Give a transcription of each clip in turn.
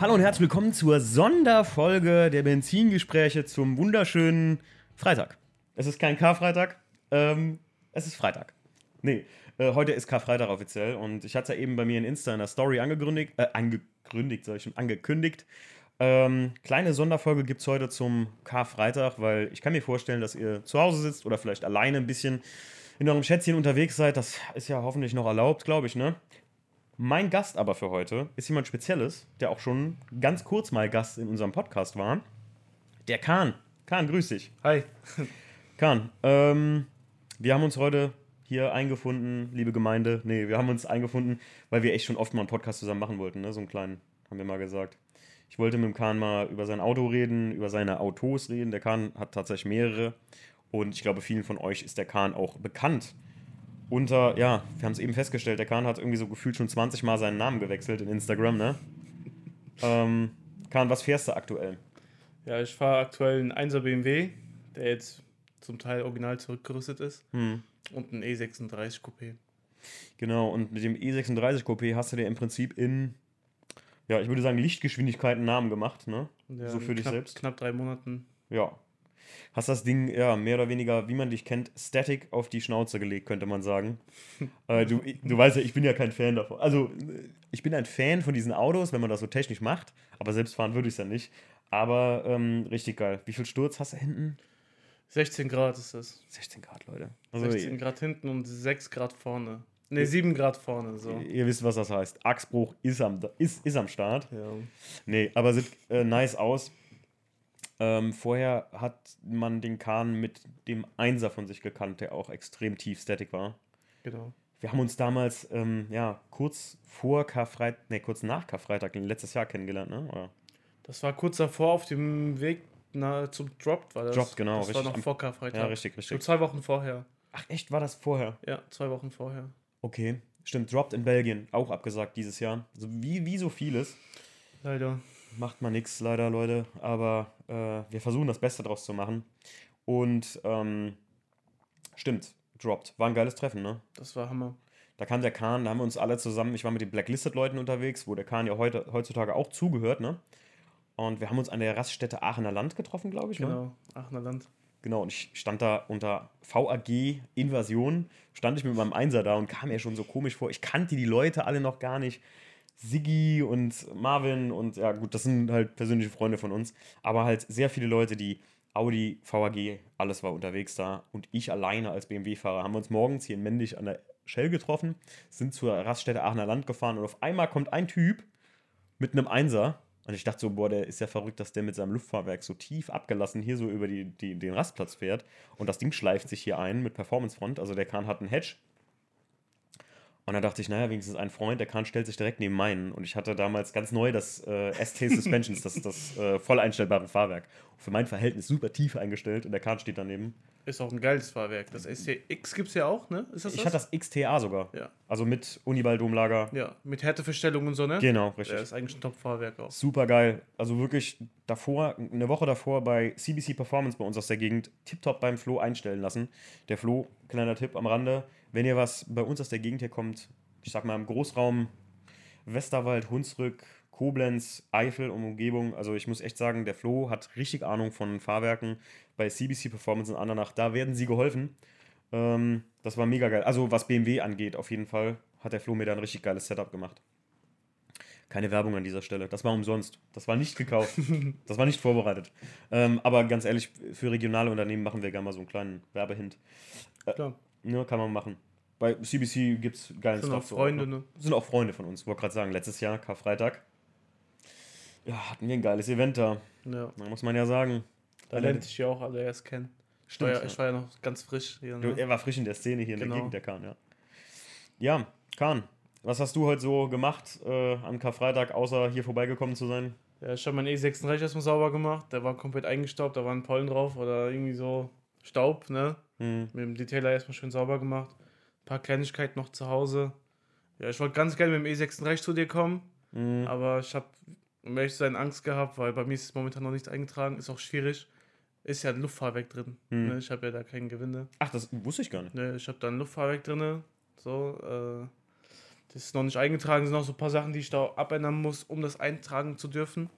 Hallo und herzlich willkommen zur Sonderfolge der Benzingespräche zum wunderschönen Freitag. Es ist kein Karfreitag, ähm, es ist Freitag. Nee, äh, heute ist Karfreitag offiziell und ich hatte es ja eben bei mir in Insta in der Story angekündigt, äh, angekündigt, soll ich schon, angekündigt. Ähm, kleine Sonderfolge gibt es heute zum Karfreitag, weil ich kann mir vorstellen, dass ihr zu Hause sitzt oder vielleicht alleine ein bisschen in eurem Schätzchen unterwegs seid. Das ist ja hoffentlich noch erlaubt, glaube ich, ne? Mein Gast aber für heute ist jemand Spezielles, der auch schon ganz kurz mal Gast in unserem Podcast war. Der Kahn. Kahn, grüß dich. Hi. Kahn, ähm, wir haben uns heute hier eingefunden, liebe Gemeinde. Nee, wir haben uns eingefunden, weil wir echt schon oft mal einen Podcast zusammen machen wollten, ne? So einen kleinen, haben wir mal gesagt. Ich wollte mit dem Kahn mal über sein Auto reden, über seine Autos reden. Der Kahn hat tatsächlich mehrere. Und ich glaube, vielen von euch ist der Kahn auch bekannt unter, ja, wir haben es eben festgestellt, der Kahn hat irgendwie so gefühlt schon 20 Mal seinen Namen gewechselt in Instagram, ne? ähm, Kahn, was fährst du aktuell? Ja, ich fahre aktuell einen 1er BMW, der jetzt zum Teil original zurückgerüstet ist. Hm. Und ein E36 Coupé. Genau, und mit dem E36 Coupé hast du dir im Prinzip in, ja, ich würde sagen, Lichtgeschwindigkeit einen Namen gemacht, ne? Ja, so für dich selbst. Knapp drei Monaten. Ja, hast das Ding ja mehr oder weniger, wie man dich kennt, static auf die Schnauze gelegt, könnte man sagen. äh, du, du weißt ja, ich bin ja kein Fan davon. Also, ich bin ein Fan von diesen Autos, wenn man das so technisch macht, aber selbst fahren würde ich es ja nicht. Aber ähm, richtig geil. Wie viel Sturz hast du hinten? 16 Grad ist das. 16 Grad, Leute. Also 16 Grad hinten und 6 Grad vorne. Ne, 7 Grad vorne. So. Ihr wisst, was das heißt. Achsbruch ist am, ist, ist am Start. Ja. Nee, aber sieht äh, nice aus. Ähm, vorher hat man den Kahn mit dem Einser von sich gekannt, der auch extrem tief static war. Genau. Wir haben uns damals, ähm, ja, kurz vor Karfreitag, ne, kurz nach Karfreitag letztes Jahr kennengelernt, ne? Oder? Das war kurz davor auf dem Weg na, zum Drop, war das. Drop, genau. Das richtig. war noch vor Karfreitag. Ja, richtig, richtig. So zwei Wochen vorher. Ach, echt? War das vorher? Ja, zwei Wochen vorher. Okay. Stimmt, Dropped in Belgien, auch abgesagt dieses Jahr. Also wie, wie so vieles. Leider macht man nichts leider, Leute. Aber äh, wir versuchen das Beste draus zu machen. Und ähm, stimmt, dropped. War ein geiles Treffen, ne? Das war Hammer. Da kam der Kahn, da haben wir uns alle zusammen, ich war mit den Blacklisted-Leuten unterwegs, wo der Kahn ja heute, heutzutage auch zugehört, ne? Und wir haben uns an der Raststätte Aachener Land getroffen, glaube ich. Ne? Genau, ne? Aachener Land. Genau, und ich stand da unter VAG Invasion, stand ich mit meinem Einser da und kam mir schon so komisch vor. Ich kannte die Leute alle noch gar nicht. Siggi und Marvin und ja, gut, das sind halt persönliche Freunde von uns, aber halt sehr viele Leute, die Audi, VAG, alles war unterwegs da und ich alleine als BMW-Fahrer haben wir uns morgens hier in Mendig an der Shell getroffen, sind zur Raststätte Aachener Land gefahren und auf einmal kommt ein Typ mit einem Einser und ich dachte so, boah, der ist ja verrückt, dass der mit seinem Luftfahrwerk so tief abgelassen hier so über die, die, den Rastplatz fährt und das Ding schleift sich hier ein mit Performance Front, also der Kahn hat einen Hedge und dann dachte ich, naja, wenigstens ein Freund, der Kahn stellt sich direkt neben meinen. Und ich hatte damals ganz neu das äh, ST Suspensions, das, das äh, voll einstellbare Fahrwerk. für mein Verhältnis super tief eingestellt und der Kahn steht daneben. Ist auch ein geiles Fahrwerk. Das STX gibt es ja auch, ne? Ist das ich hatte das XTA sogar. Ja. Also mit Uniball-Domlager. Ja, mit Härteverstellung und so, ne? Genau, richtig. Das ist eigentlich ein Top-Fahrwerk auch. Super geil. Also wirklich davor, eine Woche davor bei CBC Performance bei uns aus der Gegend, tiptop beim Flo einstellen lassen. Der Flo, kleiner Tipp am Rande, wenn ihr was bei uns aus der Gegend hier kommt, ich sag mal im Großraum Westerwald, Hunsrück, Koblenz, Eifel und Umgebung. Also ich muss echt sagen, der Flo hat richtig Ahnung von Fahrwerken bei CBC Performance in Andernach. Da werden sie geholfen. Ähm, das war mega geil. Also was BMW angeht, auf jeden Fall hat der Flo mir da ein richtig geiles Setup gemacht. Keine Werbung an dieser Stelle. Das war umsonst. Das war nicht gekauft. das war nicht vorbereitet. Ähm, aber ganz ehrlich, für regionale Unternehmen machen wir gerne mal so einen kleinen Werbehint. Äh, Klar. Ja, kann man machen. Bei CBC gibt es geilen Sind Stuff. Sind auch Freunde, ne? Sind auch Freunde von uns. Wollte gerade sagen, letztes Jahr, Karfreitag, ja, hatten wir ein geiles Event da. Ja. Da muss man ja sagen. Da lernte ich ja auch alle erst kennen. Stimmt. Ich war ja, ich war ja noch ganz frisch hier. Ne? Er war frisch in der Szene hier genau. in der genau. Gegend, der Kahn, ja. Ja, Kahn, was hast du heute so gemacht äh, am Karfreitag, außer hier vorbeigekommen zu sein? Ja, ich habe meinen E36 erstmal sauber gemacht. Der war komplett eingestaubt, da waren Pollen drauf oder irgendwie so Staub, ne? Mhm. Mit dem Detailer erstmal schön sauber gemacht paar Kleinigkeiten noch zu Hause. Ja, ich wollte ganz gerne mit dem E36 zu dir kommen, mhm. aber ich habe, um ehrlich zu sein, Angst gehabt, weil bei mir ist es momentan noch nichts eingetragen, ist auch schwierig. Ist ja ein Luftfahrwerk drin. Mhm. Ne? Ich habe ja da kein Gewinde. Ach, das wusste ich gar nicht. Ne, ich habe da ein Luftfahrwerk drin. So, äh, Das ist noch nicht eingetragen, sind noch so ein paar Sachen, die ich da abändern muss, um das eintragen zu dürfen.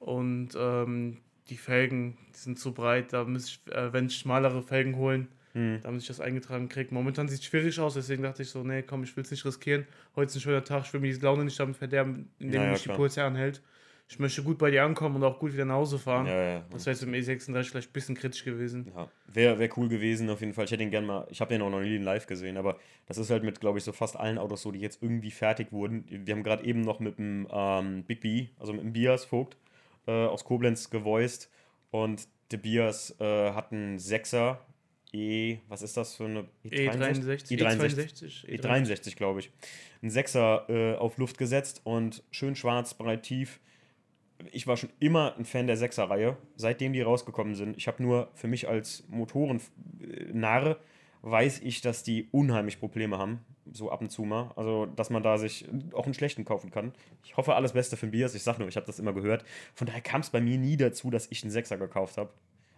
Und ähm, die Felgen, die sind zu breit, da muss ich, äh, wenn ich schmalere Felgen holen, Hm. damit ich das eingetragen kriege. Momentan sieht es schwierig aus, deswegen dachte ich so, nee, komm, ich will es nicht riskieren. Heute ist ein schöner Tag, ich will mir die Laune nicht damit verderben, indem Ja, ja, mich die klar. Polizei anhält. Ich möchte gut bei dir ankommen und auch gut wieder nach Hause fahren. Ja. Das wäre jetzt im E36 vielleicht ein bisschen kritisch gewesen. Ja, wäre wär cool gewesen auf jeden Fall. Ich hätte ihn gern mal, ich habe den auch noch nie live gesehen, aber das ist halt mit, glaube ich, so fast allen Autos so, die jetzt irgendwie fertig wurden. Wir haben gerade eben noch mit dem ähm, Big B, also mit dem Bias Vogt äh, aus Koblenz gevoiced. Und der Bias äh, hat einen 6er E, was ist das für eine? E63, E63, E62, E63, glaube ich. Ein 6er äh, auf Luft gesetzt und schön schwarz, breit, tief. Ich war schon immer ein Fan der 6er-Reihe, seitdem die rausgekommen sind. Ich habe nur für mich als Motoren-Narre weiß ich, dass die unheimlich Probleme haben, so ab und zu mal. Also, dass man da sich auch einen schlechten kaufen kann. Ich hoffe, alles Beste für Bias. Ich sag nur, ich habe das immer gehört. Von daher kam es bei mir nie dazu, dass ich einen 6er gekauft habe,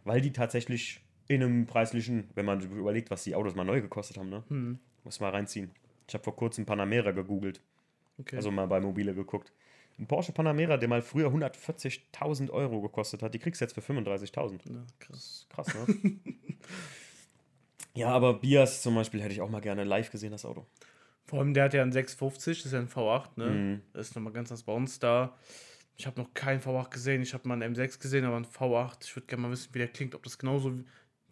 weil die tatsächlich in einem preislichen, wenn man überlegt, was die Autos mal neu gekostet haben, ne? Hm, Muss mal reinziehen. Ich habe vor kurzem Panamera gegoogelt, okay. also mal bei Mobile geguckt. Ein Porsche Panamera, der mal früher 140.000 Euro gekostet hat, die kriegst du jetzt für 35.000. ja, krass. Krass, ne? ja, aber Bias zum Beispiel hätte ich auch mal gerne live gesehen, das Auto. Vor allem, der hat ja einen 650, das ist ja ein V8, ne? Mhm. Das ist nochmal ganz anders bei uns da. Ich habe noch keinen V8 gesehen, ich habe mal einen M6 gesehen, aber einen V8. Ich würde gerne mal wissen, wie der klingt, ob das genauso wie-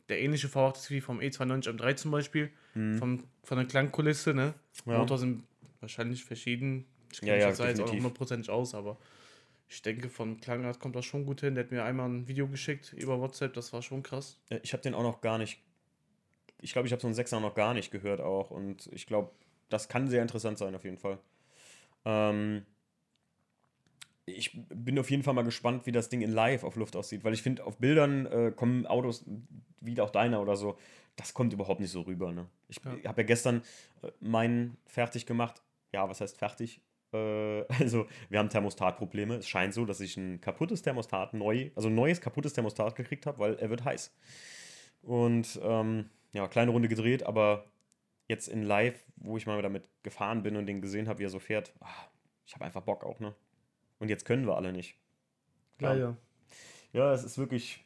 der ähnliche V8 ist wie vom E E92 M3 zum Beispiel. Vom, von der Klangkulisse, ne? Mhm. Ja. Motor sind wahrscheinlich verschieden. Ich Ja, kenne mich ja, jetzt auch hundertprozentig aus, aber ich denke, von Klangart kommt das schon gut hin. Der hat mir einmal ein Video geschickt über WhatsApp, das war schon krass. Äh, Ich habe den auch noch gar nicht. Ich glaube, ich habe so einen Sechser noch gar nicht gehört auch. Und ich glaube, das kann sehr interessant sein, auf jeden Fall. Ähm, ich bin auf jeden Fall mal gespannt, wie das Ding in live auf Luft aussieht. Weil ich finde, auf Bildern äh, kommen Autos, wie auch deiner oder so, das kommt überhaupt nicht so rüber. Ne? Ich Ja. habe ja gestern äh, meinen fertig gemacht. Ja, was heißt fertig? Äh, also, wir haben Thermostatprobleme. Es scheint so, dass ich ein kaputtes Thermostat neu, also ein neues kaputtes Thermostat gekriegt habe, weil er wird heiß. Und ähm, ja, kleine Runde gedreht, aber jetzt in live, wo ich mal damit gefahren bin und den gesehen habe, wie er so fährt, ah, ich habe einfach Bock auch, ne? Und jetzt können wir alle nicht. Klar. Leider. Ja, es ist wirklich,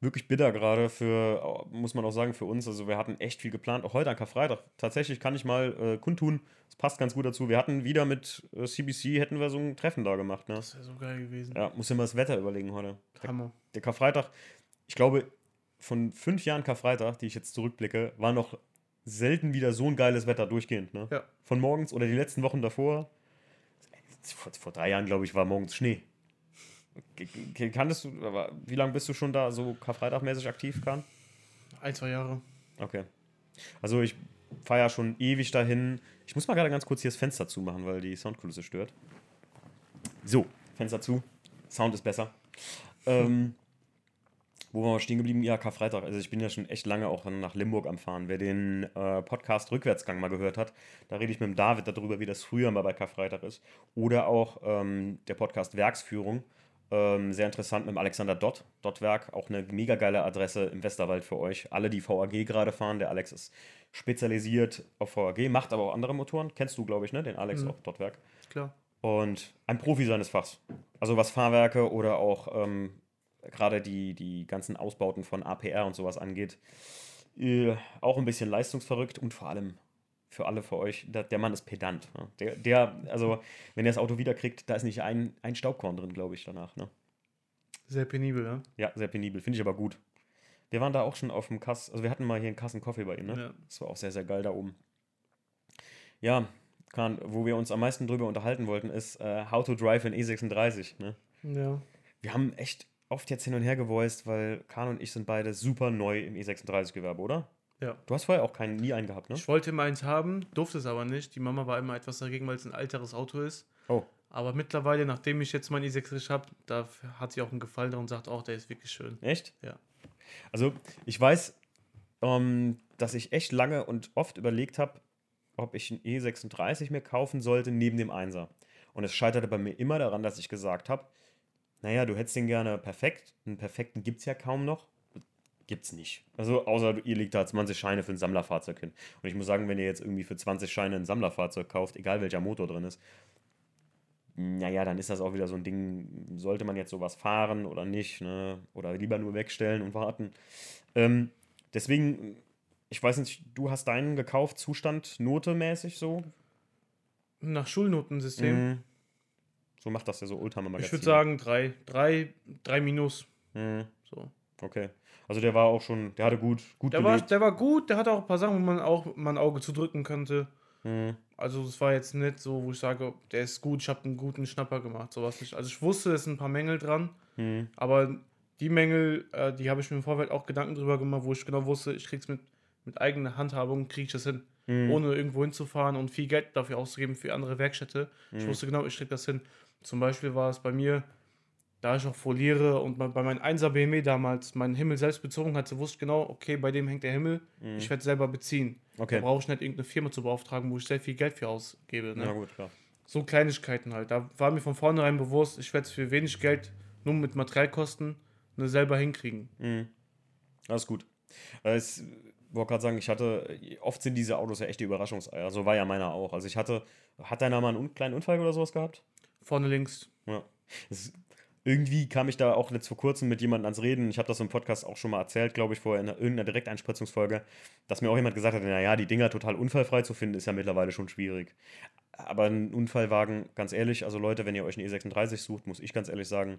wirklich bitter gerade für, muss man auch sagen, für uns. Also wir hatten echt viel geplant, auch heute an Karfreitag. Tatsächlich kann ich mal äh, kundtun, es passt ganz gut dazu. Wir hatten wieder mit äh, CBC, hätten wir so ein Treffen da gemacht, ne? Das wäre so geil gewesen. Ja, muss ja mal das Wetter überlegen heute. Der, Hammer. der Karfreitag, ich glaube, von fünf Jahren Karfreitag, die ich jetzt zurückblicke, war noch selten wieder so ein geiles Wetter durchgehend, ne? Ja. Von morgens oder die letzten Wochen davor. Vor, vor drei Jahren, glaube ich, war morgens Schnee. Kanntest du, wie lange bist du schon da so Karfreitagmäßig aktiv, Kahn? Ein, zwei Jahre. Okay. Also ich fahre ja schon ewig dahin. Ich muss mal gerade ganz kurz hier das Fenster zumachen, weil die Soundkulisse stört. So, Fenster zu. Sound ist besser. Ähm, wo waren wir stehen geblieben? Ja, Karfreitag. Also ich bin ja schon echt lange auch nach Limburg am Fahren. Wer den äh, Podcast Rückwärtsgang mal gehört hat, da rede ich mit dem David darüber, wie das früher mal bei Karfreitag ist. Oder auch ähm, der Podcast Werksführung. Ähm, sehr interessant mit dem Alexander Dott. Dottwerk, auch eine mega geile Adresse im Westerwald für euch. Alle, die VAG gerade fahren. Der Alex ist spezialisiert auf VAG, macht aber auch andere Motoren. Kennst du, glaube ich, ne? Den Alex Mhm. auch Dottwerk. Klar. Und ein Profi seines Fachs. Also was Fahrwerke oder auch ähm, gerade die, die ganzen Ausbauten von APR und sowas angeht. Äh, auch ein bisschen leistungsverrückt und vor allem für alle für euch, der, der Mann ist pedant. Ne? Der, der, also wenn er das Auto wiederkriegt, da ist nicht ein, ein Staubkorn drin, glaube ich, danach. Ne? Sehr penibel, ja. Ja, sehr penibel. Finde ich aber gut. Wir waren da auch schon auf dem Kass, also wir hatten mal hier einen Kassen Kaffee bei ihm, ne? Ja. Das war auch sehr, sehr geil da oben. Ja, Kahn, wo wir uns am meisten drüber unterhalten wollten, ist äh, How to Drive in E36. Ne? Ja. Wir haben echt oft jetzt hin und her gevoiced, weil Kahn und ich sind beide super neu im E36-Gewerbe, oder? Ja. Du hast vorher auch keinen, nie einen gehabt, ne? Ich wollte immer eins haben, durfte es aber nicht. Die Mama war immer etwas dagegen, weil es ein älteres Auto ist. Oh, Aber mittlerweile, nachdem ich jetzt meinen i6 habe, da hat sie auch einen Gefallen daran und sagt auch, der ist wirklich schön. echt? Ja. Also, ich weiß, ähm, dass ich echt lange und oft überlegt habe, ob ich einen E36 mir kaufen sollte neben dem 1er. Und es scheiterte bei mir immer daran, dass ich gesagt habe, naja, du hättest den gerne perfekt. Einen perfekten gibt es ja kaum noch. gibt's nicht. Also außer ihr legt da 20 Scheine für ein Sammlerfahrzeug hin. Und ich muss sagen, wenn ihr jetzt irgendwie für 20 Scheine ein Sammlerfahrzeug kauft, egal welcher Motor drin ist, naja, dann ist das auch wieder so ein Ding, sollte man jetzt sowas fahren oder nicht, ne? Oder lieber nur wegstellen und warten. Ähm, deswegen, ich weiß nicht, du hast deinen gekauft, Zustand notemäßig so? Nach Schulnotensystem. Mhm. So macht das ja so Oldtimer Magazin. Ich würde sagen drei. Drei, drei minus. Mhm. So. Okay. Also der war auch schon, der hatte gut, gut Der war, der war gut, der hatte auch ein paar Sachen, wo man auch mal ein Auge zudrücken könnte. Mhm. Also es war jetzt nicht so, wo ich sage, der ist gut, ich habe einen guten Schnapper gemacht, sowas nicht. Also ich wusste, es sind ein paar Mängel dran, Mhm. aber die Mängel, äh, die habe ich mir im Vorfeld auch Gedanken drüber gemacht, wo ich genau wusste, ich krieg's mit, mit eigener Handhabung, kriege ich das hin. Mhm. Ohne irgendwo hinzufahren und viel Geld dafür auszugeben für andere Werkstätte. Ich Mhm. wusste genau, ich krieg das hin. Zum Beispiel war es bei mir, da ich auch foliere und bei meinem 1er BMW damals meinen Himmel selbst bezogen hatte, wusste ich genau, okay, bei dem hängt der Himmel, ich werde selber beziehen. Mhm. Okay. Da brauche ich nicht irgendeine Firma zu beauftragen, wo ich sehr viel Geld für ausgebe. Ne? Ja gut, klar. So Kleinigkeiten halt. Da war mir von vornherein bewusst, ich werde es für wenig Geld, nur mit Materialkosten, ne, selber hinkriegen. Mhm. Alles gut. Äh, Es wollte gerade sagen, ich hatte, oft sind diese Autos ja echte Überraschungseier. So war ja meiner auch. Also ich hatte, hat deiner mal einen kleinen Unfall oder sowas gehabt? Vorne links. Ja. Es, irgendwie kam ich da auch jetzt vor kurzem mit jemandem ans Reden. Ich habe das im Podcast auch schon mal erzählt, glaube ich, vorher in einer- irgendeiner Direkteinspritzungsfolge, dass mir auch jemand gesagt hat, naja, die Dinger total unfallfrei zu finden, ist ja mittlerweile schon schwierig. Aber ein Unfallwagen, ganz ehrlich, also Leute, wenn ihr euch einen E36 sucht, muss ich ganz ehrlich sagen,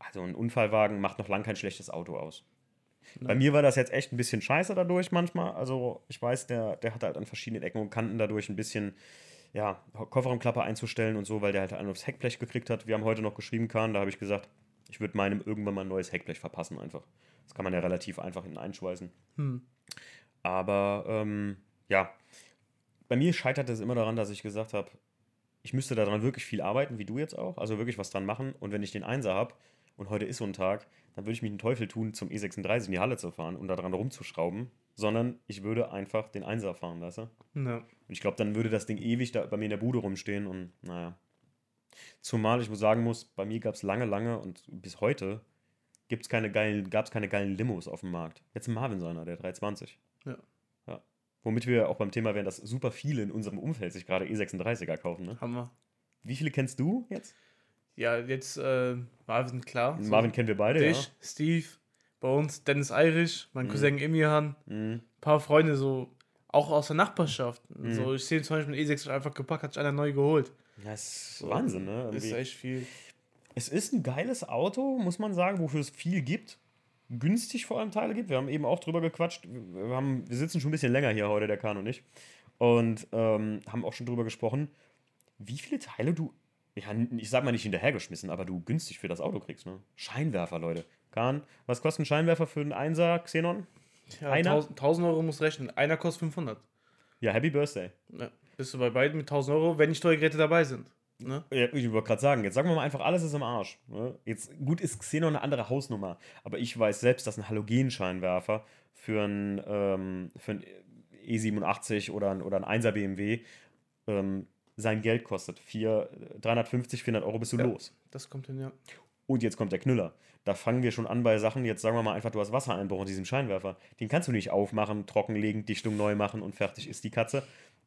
also ein Unfallwagen macht noch lang kein schlechtes Auto aus. Bei mir war das jetzt echt ein bisschen scheiße dadurch manchmal. Also ich weiß, der, der hat halt an verschiedenen Ecken und Kanten dadurch ein bisschen, ja, Kofferraumklappe einzustellen und so, weil der halt einen aufs Heckblech gekriegt hat. Wir haben heute noch geschrieben, Kahn, da habe ich gesagt, ich würde meinem irgendwann mal ein neues Heckblech verpassen einfach. Das kann man ja relativ einfach hinten einschweißen. Hm. Aber ähm, ja, bei mir scheitert es immer daran, dass ich gesagt habe, ich müsste daran wirklich viel arbeiten, wie du jetzt auch, also wirklich was dran machen. Und wenn ich den Einser habe und heute ist so ein Tag, dann würde ich mich den Teufel tun, zum E36 in die Halle zu fahren und daran rumzuschrauben, sondern ich würde einfach den Einser fahren, weißt du? Und Ja. ich glaube, dann würde das Ding ewig da bei mir in der Bude rumstehen und naja. Zumal ich sagen muss, bei mir gab es lange, lange und bis heute gibt's keine geilen, gab es keine geilen Limos auf dem Markt. Jetzt ein Marvin seiner, der 320. Ja. ja. Womit wir auch beim Thema wären, dass super viele in unserem Umfeld sich gerade E36er kaufen. Ne? Haben wir. Wie viele kennst du jetzt? Ja, jetzt äh, Marvin, klar. So, Marvin kennen wir beide, Dich, Steve, bei uns Dennis Irish, mein Cousin Emirhan, ja. Mhm. ein paar Freunde so, auch aus der Nachbarschaft. Mhm. So, ich sehe zum Beispiel einen E6 einfach gepackt, hat sich einer neu geholt. Das ist Wahnsinn, ne? Ist Irgendwie. echt viel. Es ist ein geiles Auto, muss man sagen, wofür es viel gibt. Günstig vor allem Teile gibt. Wir haben eben auch drüber gequatscht. Wir, haben, wir sitzen schon ein bisschen länger hier heute, der Kahn und ich. Und ähm, haben auch schon drüber gesprochen, wie viele Teile du, ja, ich sag mal nicht hinterhergeschmissen, aber du günstig für das Auto kriegst. Ne? Scheinwerfer, Leute. Kahn, was kostet ein Scheinwerfer für einen 1er Xenon? Ja, Einer? 1000, 1000 Euro muss rechnen. Einer kostet 500. Ja, Happy Birthday. Ja, bist du bei beiden mit 1000 Euro, wenn die Steuergeräte dabei sind. Ne? Ja, ich wollte gerade sagen, jetzt sagen wir mal einfach, alles ist im Arsch. Ne? Jetzt, gut, ist Xenon eine andere Hausnummer, aber ich weiß selbst, dass ein Halogenscheinwerfer für ein, ähm, für ein E87 oder ein, oder ein 1er BMW ähm, sein Geld kostet. Vier, 350, 400 Euro bist du Ja. los. Das kommt hin, ja. Und jetzt kommt der Knüller. Da fangen wir schon an bei Sachen, jetzt sagen wir mal einfach, du hast Wassereinbruch in diesem Scheinwerfer. Den kannst du nicht aufmachen, trockenlegen, Dichtung neu machen und fertig ist die Katze.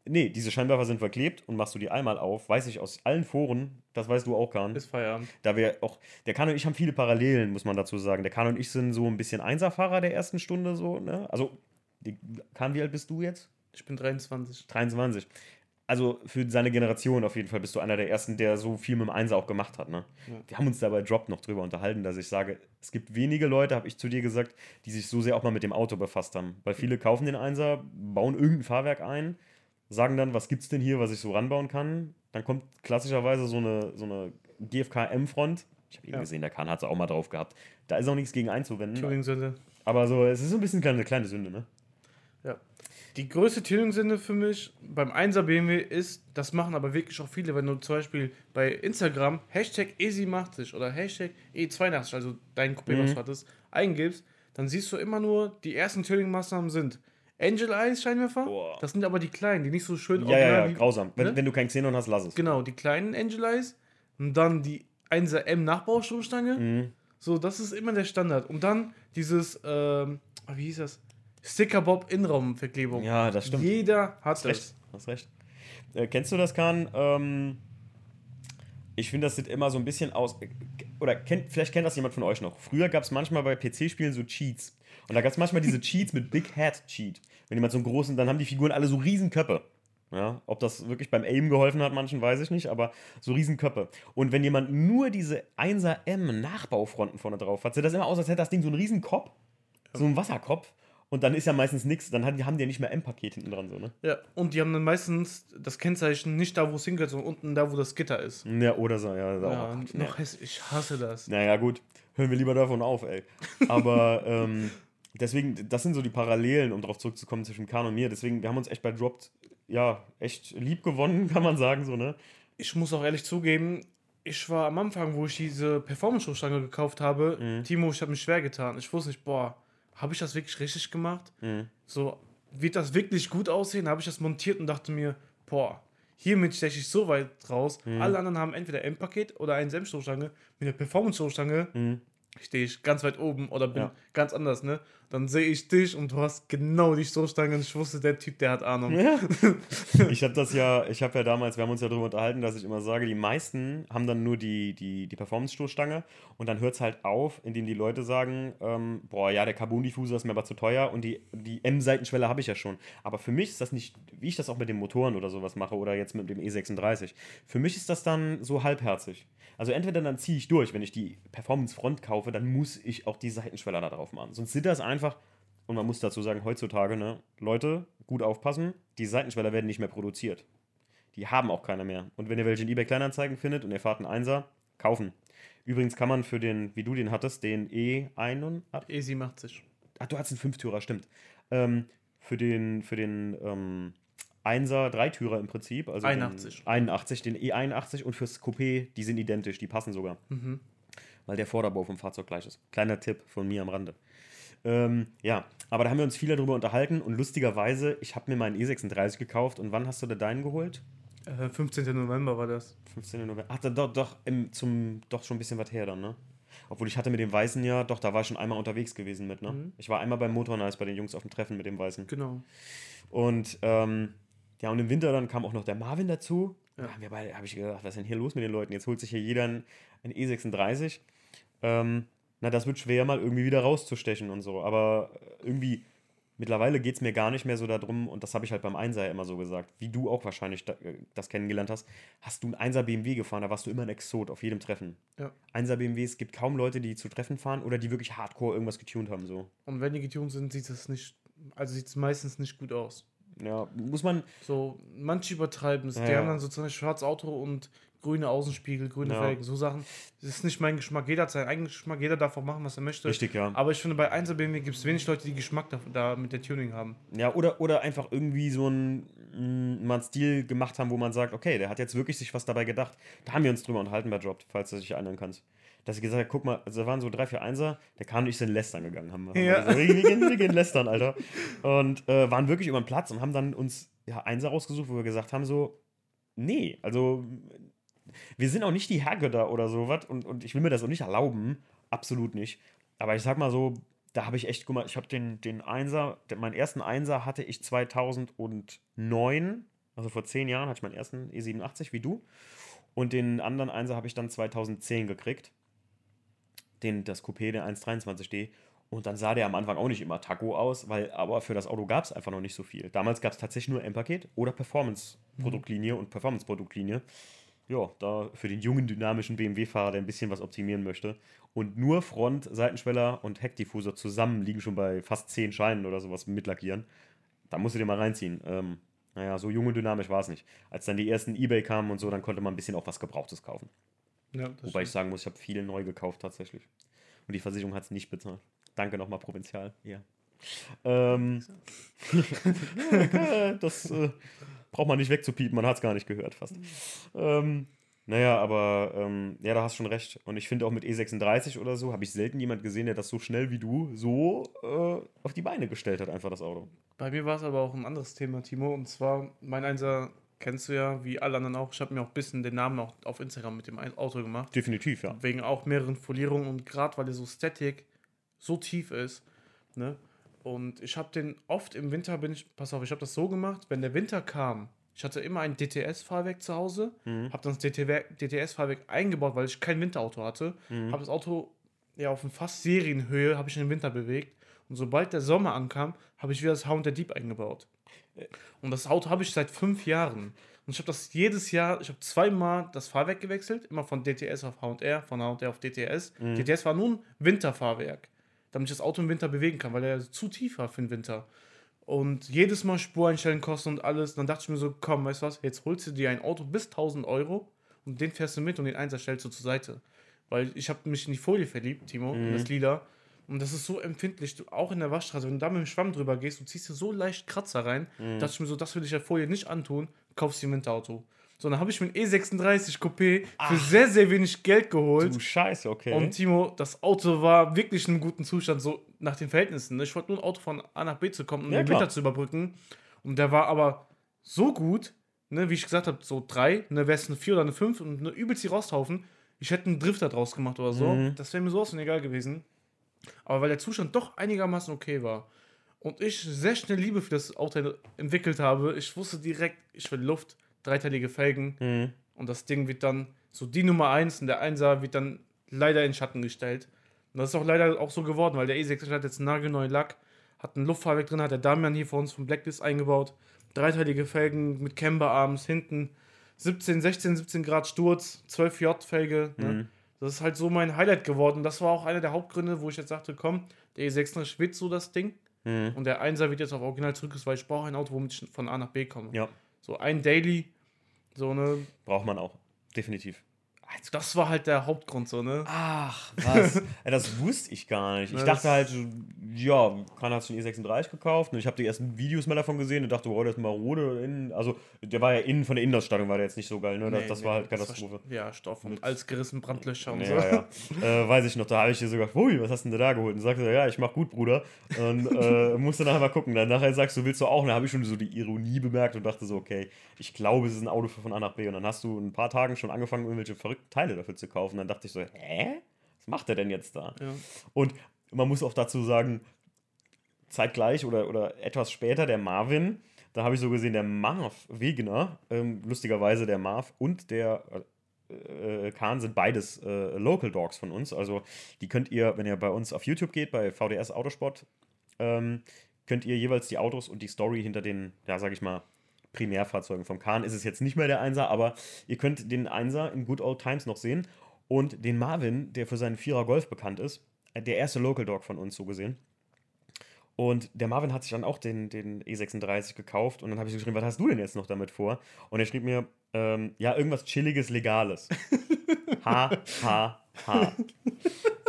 Nee, diese Scheinwerfer sind verklebt und machst du die einmal auf, weiß ich aus allen Foren, das weißt du auch, Kahn. Bis Feierabend. Da wir auch, der Kahn und ich haben viele Parallelen, muss man dazu sagen. Der Kahn und ich sind so ein bisschen Einserfahrer der ersten Stunde, so, ne? Also, die, Kahn, wie alt bist du jetzt? Ich bin 23. 23. Also für seine Generation auf jeden Fall bist du einer der ersten, der so viel mit dem Einser auch gemacht hat. Ne? Ja. Wir haben uns dabei Drop noch drüber unterhalten, dass ich sage, es gibt wenige Leute, habe ich zu dir gesagt, die sich so sehr auch mal mit dem Auto befasst haben. Weil viele kaufen den Einser, bauen irgendein Fahrwerk ein, sagen dann, was gibt's denn hier, was ich so ranbauen kann? Dann kommt klassischerweise so eine, so eine GFK-M-Front. Ich habe eben Ja. gesehen, der Kahn hat es auch mal drauf gehabt. Da ist auch nichts gegen einzuwenden. Tuning-Sünde. Aber so, es ist so ein bisschen eine kleine Sünde, ne? Ja. Die größte Tuning-Sünde für mich beim 1er BMW ist, das machen aber wirklich auch viele, wenn du zum Beispiel bei Instagram Hashtag E87 oder Hashtag E82, also dein Coupé, was Mhm. du hattest, eingibst, dann siehst du immer nur, die ersten Tuning-Maßnahmen sind Angel Eyes Scheinwerfer, Boah. das sind aber die kleinen, die nicht so schön Ja, ja, ja, wie- grausam. Wenn, ne? wenn du kein Xenon hast, lass es. Genau, die kleinen Angel Eyes und dann die 1er M Nachbaustromstange. Mhm. So, das ist immer der Standard. Und dann dieses, ähm, wie hieß das? Stickerbob Innenraumverklebung. Ja, das stimmt. Jeder hat Hast recht. das. Hast recht. Äh, kennst du das, Kahn? Ähm, ich finde, das sieht immer so ein bisschen aus. Oder kennt, vielleicht kennt das jemand von euch noch. Früher gab es manchmal bei PC-Spielen so Cheats. Und da gab es manchmal diese Cheats mit Big Head Cheat. Wenn jemand so einen großen, dann haben die Figuren alle so Riesenköpfe. Ja, ob das wirklich beim Aim geholfen hat, manchen weiß ich nicht, aber so Riesenköpfe. Und wenn jemand nur diese 1er M Nachbaufronten vorne drauf hat, sieht das immer aus, als hätte das Ding so einen Riesenkopf, so einen Wasserkopf. Und dann ist ja meistens nichts, dann haben die, haben die ja nicht mehr M-Paket hinten dran, so, ne? Ja, und die haben dann meistens das Kennzeichen nicht da, wo es hingehört, sondern unten da, wo das Gitter ist. Ja, oder so, ja. Ja, und noch häss- ich hasse das. Naja, gut, hören wir lieber davon auf, ey. Aber ähm, deswegen, das sind so die Parallelen, um darauf zurückzukommen zwischen Kahn und mir. Deswegen, wir haben uns echt bei Dropped, ja, echt lieb gewonnen, kann man sagen, so, ne? Ich muss auch ehrlich zugeben, ich war am Anfang, wo ich diese Performance-Schuhstange gekauft habe, Mhm. Timo, ich habe mich schwer getan. Ich wusste nicht, boah, habe ich das wirklich richtig gemacht? Mhm. So, wird das wirklich gut aussehen? Habe ich das montiert und dachte mir, boah, hiermit steche ich so weit raus. Mhm. Alle anderen haben entweder M-Paket oder eine Senfstoßstange. Mit der Performance-Stoßstange stehe ich ganz weit oben oder bin Mhm. Ja. ganz anders, ne? Dann sehe ich dich und du hast genau die Stoßstange und ich wusste, der Typ, der hat Ahnung. Ja. ich habe das ja, ich habe ja damals, wir haben uns ja darüber unterhalten, dass ich immer sage, die meisten haben dann nur die, die, die Performance-Stoßstange und dann hört es halt auf, indem die Leute sagen, ähm, boah, ja, der Carbon-Diffuser ist mir aber zu teuer und die, die M-Seitenschwelle habe ich ja schon. Aber für mich ist das nicht, wie ich das auch mit den Motoren oder sowas mache oder jetzt mit dem E36. Für mich ist das dann so halbherzig. Also entweder dann ziehe ich durch, wenn ich die Performance-Front kaufe, dann muss ich auch die Seitenschweller da drauf machen. Sonst sind das einfach und man muss dazu sagen, heutzutage, ne, Leute, gut aufpassen, die Seitenschweller werden nicht mehr produziert. Die haben auch keiner mehr. Und wenn ihr welche in eBay Kleinanzeigen findet und ihr fahrt einen Einser, kaufen. Übrigens kann man für den, wie du den hattest, den E81, E87. ach, du hattest einen Fünftürer, stimmt. Ähm, für den, für den ähm, Einser, Dreitürer im Prinzip. Also 81. Den 81, den E81 und fürs Coupé, die sind identisch, die passen sogar. Mhm. Weil der Vorderbau vom Fahrzeug gleich ist. Kleiner Tipp von mir am Rande. Ähm, ja, aber da haben wir uns viel darüber unterhalten und lustigerweise, ich habe mir meinen E36 gekauft und wann hast du da deinen geholt? Äh, 15. November war das. 15. November. Ach, da, doch, doch, im, zum, doch schon ein bisschen was her dann, ne? Obwohl ich hatte mit dem Weißen ja, doch, da war ich schon einmal unterwegs gewesen mit, ne? Mhm. Ich war einmal beim Motor Nice bei den Jungs auf dem Treffen mit dem Weißen. Genau. Und ähm, ja, und im Winter dann kam auch noch der Marvin dazu. Ja. Da haben wir beide, habe ich gedacht, was ist denn hier los mit den Leuten? Jetzt holt sich hier jeder ein, ein E36. Ähm, na, das wird schwer, mal irgendwie wieder rauszustechen und so. Aber äh, irgendwie, mittlerweile geht es mir gar nicht mehr so darum, und das habe ich halt beim Einser immer so gesagt, wie du auch wahrscheinlich äh, das kennengelernt hast. Hast du einen Einser BMW gefahren, da warst du immer ein Exot auf jedem Treffen. Ja. Einser BMW, es gibt kaum Leute, die zu Treffen fahren oder die wirklich hardcore irgendwas getunt haben. So. Und wenn die getuned sind, sieht es nicht, also sieht es meistens nicht gut aus. Ja, muss man, So, manche übertreiben es. Ja, die haben dann so zum Beispiel schwarzes Auto und grüne Außenspiegel, grüne Ja. Felgen, so Sachen. Das ist nicht mein Geschmack. Jeder hat seinen eigenen Geschmack, jeder darf auch machen, was er möchte. richtig, ja. Aber ich finde, bei 1er BMW gibt es wenig Leute, die Geschmack da, da mit der Tuning haben. Ja, oder, oder einfach irgendwie so einen, mm, mal einen Stil gemacht haben, wo man sagt, okay, der hat jetzt wirklich sich was dabei gedacht. Da haben wir uns drüber unterhalten bei Dropped, falls du dich erinnern kannst. Dass ich gesagt habe, guck mal, also da waren so drei, vier Einser, der kam und ich sind lästern gegangen. Haben wir, Ja. gesagt, wir, gehen, wir gehen lästern, Alter. Und äh, waren wirklich über den Platz und haben dann uns ja, Einser rausgesucht, wo wir gesagt haben, so, nee, also wir sind auch nicht die Herrgötter oder sowas und, und ich will mir das auch nicht erlauben, absolut nicht. Aber ich sag mal so, da habe ich echt, guck mal, ich habe den, den Einser, den, meinen ersten Einser hatte ich 2009, also vor zehn Jahren hatte ich meinen ersten E87 wie du. Und den anderen Einser habe ich dann 2010 gekriegt. Den, das Coupé, der 123D. Und dann sah der am Anfang auch nicht immer Taco aus, weil aber für das Auto gab es einfach noch nicht so viel. Damals gab es tatsächlich nur M-Paket oder Performance-Produktlinie und Performance-Produktlinie. Ja, da für den jungen, dynamischen BMW-Fahrer, der ein bisschen was optimieren möchte. Und nur Front, Seitenschweller und Heckdiffusor zusammen liegen schon bei fast 10 Scheinen oder sowas mit Lackieren. Da musst du dir mal reinziehen. Ähm, naja, so jung und dynamisch war es nicht. Als dann die ersten Ebay kamen und so, dann konnte man ein bisschen auch was Gebrauchtes kaufen. Ja, Wobei ich sagen muss, ich habe viele neu gekauft tatsächlich. Und die Versicherung hat es nicht bezahlt. Danke nochmal, Provinzial. Ja. Ähm, das äh, braucht man nicht wegzupiepen, man hat es gar nicht gehört fast. Ähm, naja, aber ähm, ja, da hast schon recht. Und ich finde auch mit E36 oder so, habe ich selten jemand gesehen, der das so schnell wie du so äh, auf die Beine gestellt hat, einfach das Auto. Bei mir war es aber auch ein anderes Thema, Timo. Und zwar, mein Einser kennst du ja, wie alle anderen auch. Ich habe mir auch ein bisschen den Namen auch auf Instagram mit dem Auto gemacht. Definitiv, ja. Wegen auch mehreren Folierungen und gerade weil der so Static so tief ist. Ne? Und ich habe den oft im Winter, bin ich, pass auf, ich habe das so gemacht, wenn der Winter kam, ich hatte immer ein DTS-Fahrwerk zu Hause, Mhm. habe dann das DTS-Fahrwerk eingebaut, weil ich kein Winterauto hatte, Mhm. habe das Auto ja auf fast Serienhöhe, habe ich in den Winter bewegt. Und sobald der Sommer ankam, habe ich wieder das Hound der Dieb eingebaut. Und das Auto habe ich seit fünf Jahren. Und ich habe das jedes Jahr, ich habe zweimal das Fahrwerk gewechselt, immer von DTS auf H&R, von H&R auf DTS. Mhm. DTS war nun Winterfahrwerk, damit ich das Auto im Winter bewegen kann, weil er zu tief war für den Winter. Und jedes Mal Spur einstellen kosten und alles. Dann dachte ich mir so, komm, weißt du was, jetzt holst du dir ein Auto bis 1000 Euro und den fährst du mit und den Einser stellst du zur Seite. Weil ich habe mich in die Folie verliebt, Timo, in das Lila. Und das ist so empfindlich, du, auch in der Waschstraße, wenn du da mit dem Schwamm drüber gehst, du ziehst dir so leicht Kratzer rein, dachte ich mir so, das will ich der Folie nicht antun, kaufst dir ein Winterauto. So, dann habe ich mir ein E36 Coupé für sehr, sehr wenig Geld geholt. Du Scheiße, okay. Und Timo, das Auto war wirklich in einem guten Zustand, so nach den Verhältnissen. Ne? Ich wollte nur ein Auto von A nach B zu kommen, um Ja, den. Winter zu überbrücken. Und der war aber so gut, ne, wie ich gesagt habe, so drei, ne, wäre es eine vier oder eine fünf und eine übelst die Rosthaufen. Ich hätte einen Drifter draus gemacht oder so. Mhm. Das wäre mir sowas von egal gewesen. Aber weil der Zustand doch einigermaßen okay war und ich sehr schnell Liebe für das Auto entwickelt habe, ich wusste direkt, ich will Luft, dreiteilige Felgen, Mhm. und das Ding wird dann, so die Nummer 1 und der 1er wird dann leider in Schatten gestellt. Und das ist auch leider auch so geworden, weil der E6 hat jetzt einen nagelneuen Lack, hat ein Luftfahrwerk drin, hat der Damian hier vor uns vom Blacklist eingebaut. Dreiteilige Felgen mit Camber-Arms hinten, 17, 16, 17 Grad Sturz, 12 J-Felge. Ne? Das ist halt so mein Highlight geworden. Das war auch einer der Hauptgründe, wo ich jetzt sagte, komm, der E6 wird so das Ding. Mhm. Und der 1er wird jetzt auf Original zurück, weil ich brauche ein Auto, womit ich von A nach B komme. Ja, So ein Daily, so eine braucht man auch. Definitiv. Das war halt der Hauptgrund so, ne? Ach, was? das wusste ich gar nicht. Ich dachte halt, ja, Kahn hat einen E36 gekauft und ich habe die ersten Videos mal davon gesehen und dachte, wow, der ist marode. Innen. Also, der war ja innen von der Innenausstattung, war der jetzt nicht so geil, ne? Das, Nee, das nee, war halt Katastrophe. war- ja, Stoff und alles gerissen, Brandlöcher und so. Ja, ja. äh, weiß ich noch, da habe ich dir sogar, ui, was hast du denn da geholt? Und sagte, er, ja, ich mach gut, Bruder. Und äh, musste nachher mal gucken. Dann nachher sagst du, willst du auch? Und dann habe ich schon so die Ironie bemerkt und dachte so, okay, ich glaube, es ist ein Auto für von A nach B. Und dann hast du in ein paar Tagen schon angefangen, irgendwelche verrückten Teile dafür zu kaufen. Dann dachte ich so, hä? Was macht er denn jetzt da? Ja. Und man muss auch dazu sagen, zeitgleich oder, oder etwas später der Marvin, da habe ich so gesehen, der Marv Wegener, ähm, lustigerweise der Marv und der äh, Kahn sind beides äh, Local Dogs von uns. Also die könnt ihr, wenn ihr bei uns auf YouTube geht, bei VDS Autosport, ähm, könnt ihr jeweils die Autos und die Story hinter den, ja, sag ich mal, Primärfahrzeugen vom Kahn ist es jetzt nicht mehr der Einser, aber ihr könnt den Einser in Good Old Times noch sehen und den Marvin, der für seinen Vierer Golf bekannt ist, äh, der erste Local Dog von uns so gesehen. Und der Marvin hat sich dann auch den, den E36 gekauft und dann habe ich so geschrieben, was hast du denn jetzt noch damit vor? Und er schrieb mir, ähm, ja, irgendwas Chilliges, Legales. ha, ha, ha.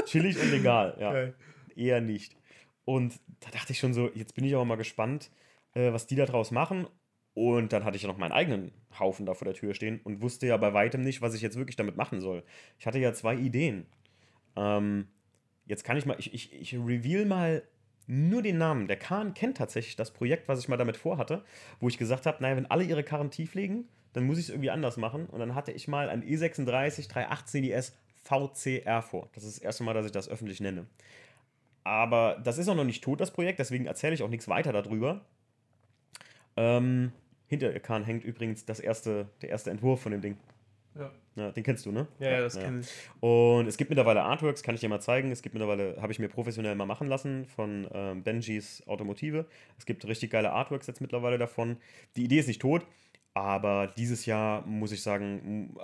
Chillig und legal, ja. Geil. Eher nicht. Und da dachte ich schon so, jetzt bin ich aber mal gespannt, äh, was die da draus machen. Und dann hatte ich ja noch meinen eigenen Haufen da vor der Tür stehen und wusste ja bei weitem nicht, was ich jetzt wirklich damit machen soll. Ich hatte ja zwei Ideen. Ähm, jetzt kann ich mal, ich, ich, ich reveal mal nur den Namen. Der Kahn kennt tatsächlich das Projekt, was ich mal damit vorhatte, wo ich gesagt habe, naja, wenn alle ihre Karren tief legen, dann muss ich es irgendwie anders machen. Und dann hatte ich mal ein E E36 318 IS VCR vor. Das ist das erste Mal, dass ich das öffentlich nenne. Aber das ist auch noch nicht tot, das Projekt, deswegen erzähle ich auch nichts weiter darüber. Ähm, hinter der Kahn hängt übrigens das erste, der erste Entwurf von dem Ding. Ja, Ja, den kennst du, ne? ja, ja das kenne ich. Und es gibt mittlerweile Artworks, kann ich dir mal zeigen. Es gibt mittlerweile, habe ich mir professionell mal machen lassen von ähm, Benjis Automotive. Es gibt richtig geile Artworks jetzt mittlerweile davon. Die Idee ist nicht tot, aber dieses Jahr muss ich sagen,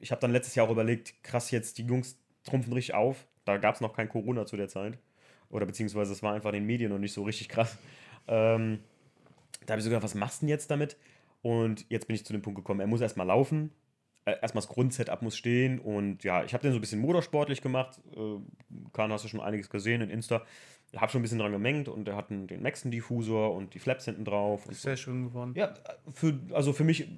ich habe dann letztes Jahr auch überlegt, krass, jetzt die Jungs trumpfen richtig auf. Da gab es noch kein Corona zu der Zeit. Oder beziehungsweise es war einfach in den Medien noch nicht so richtig krass. Ähm, da habe ich sogar, was machst du denn jetzt damit? Und jetzt bin ich zu dem Punkt gekommen, er muss erstmal laufen. Äh, erstmal das Grundsetup muss stehen. Und ja, ich habe den so ein bisschen motorsportlich gemacht. Äh, Kahn hast du schon einiges gesehen in Insta. Ich habe schon ein bisschen dran gemengt und er hat einen, den Maxen-Diffusor und die Flaps hinten drauf. Ist sehr schön geworden. ja, für, also für mich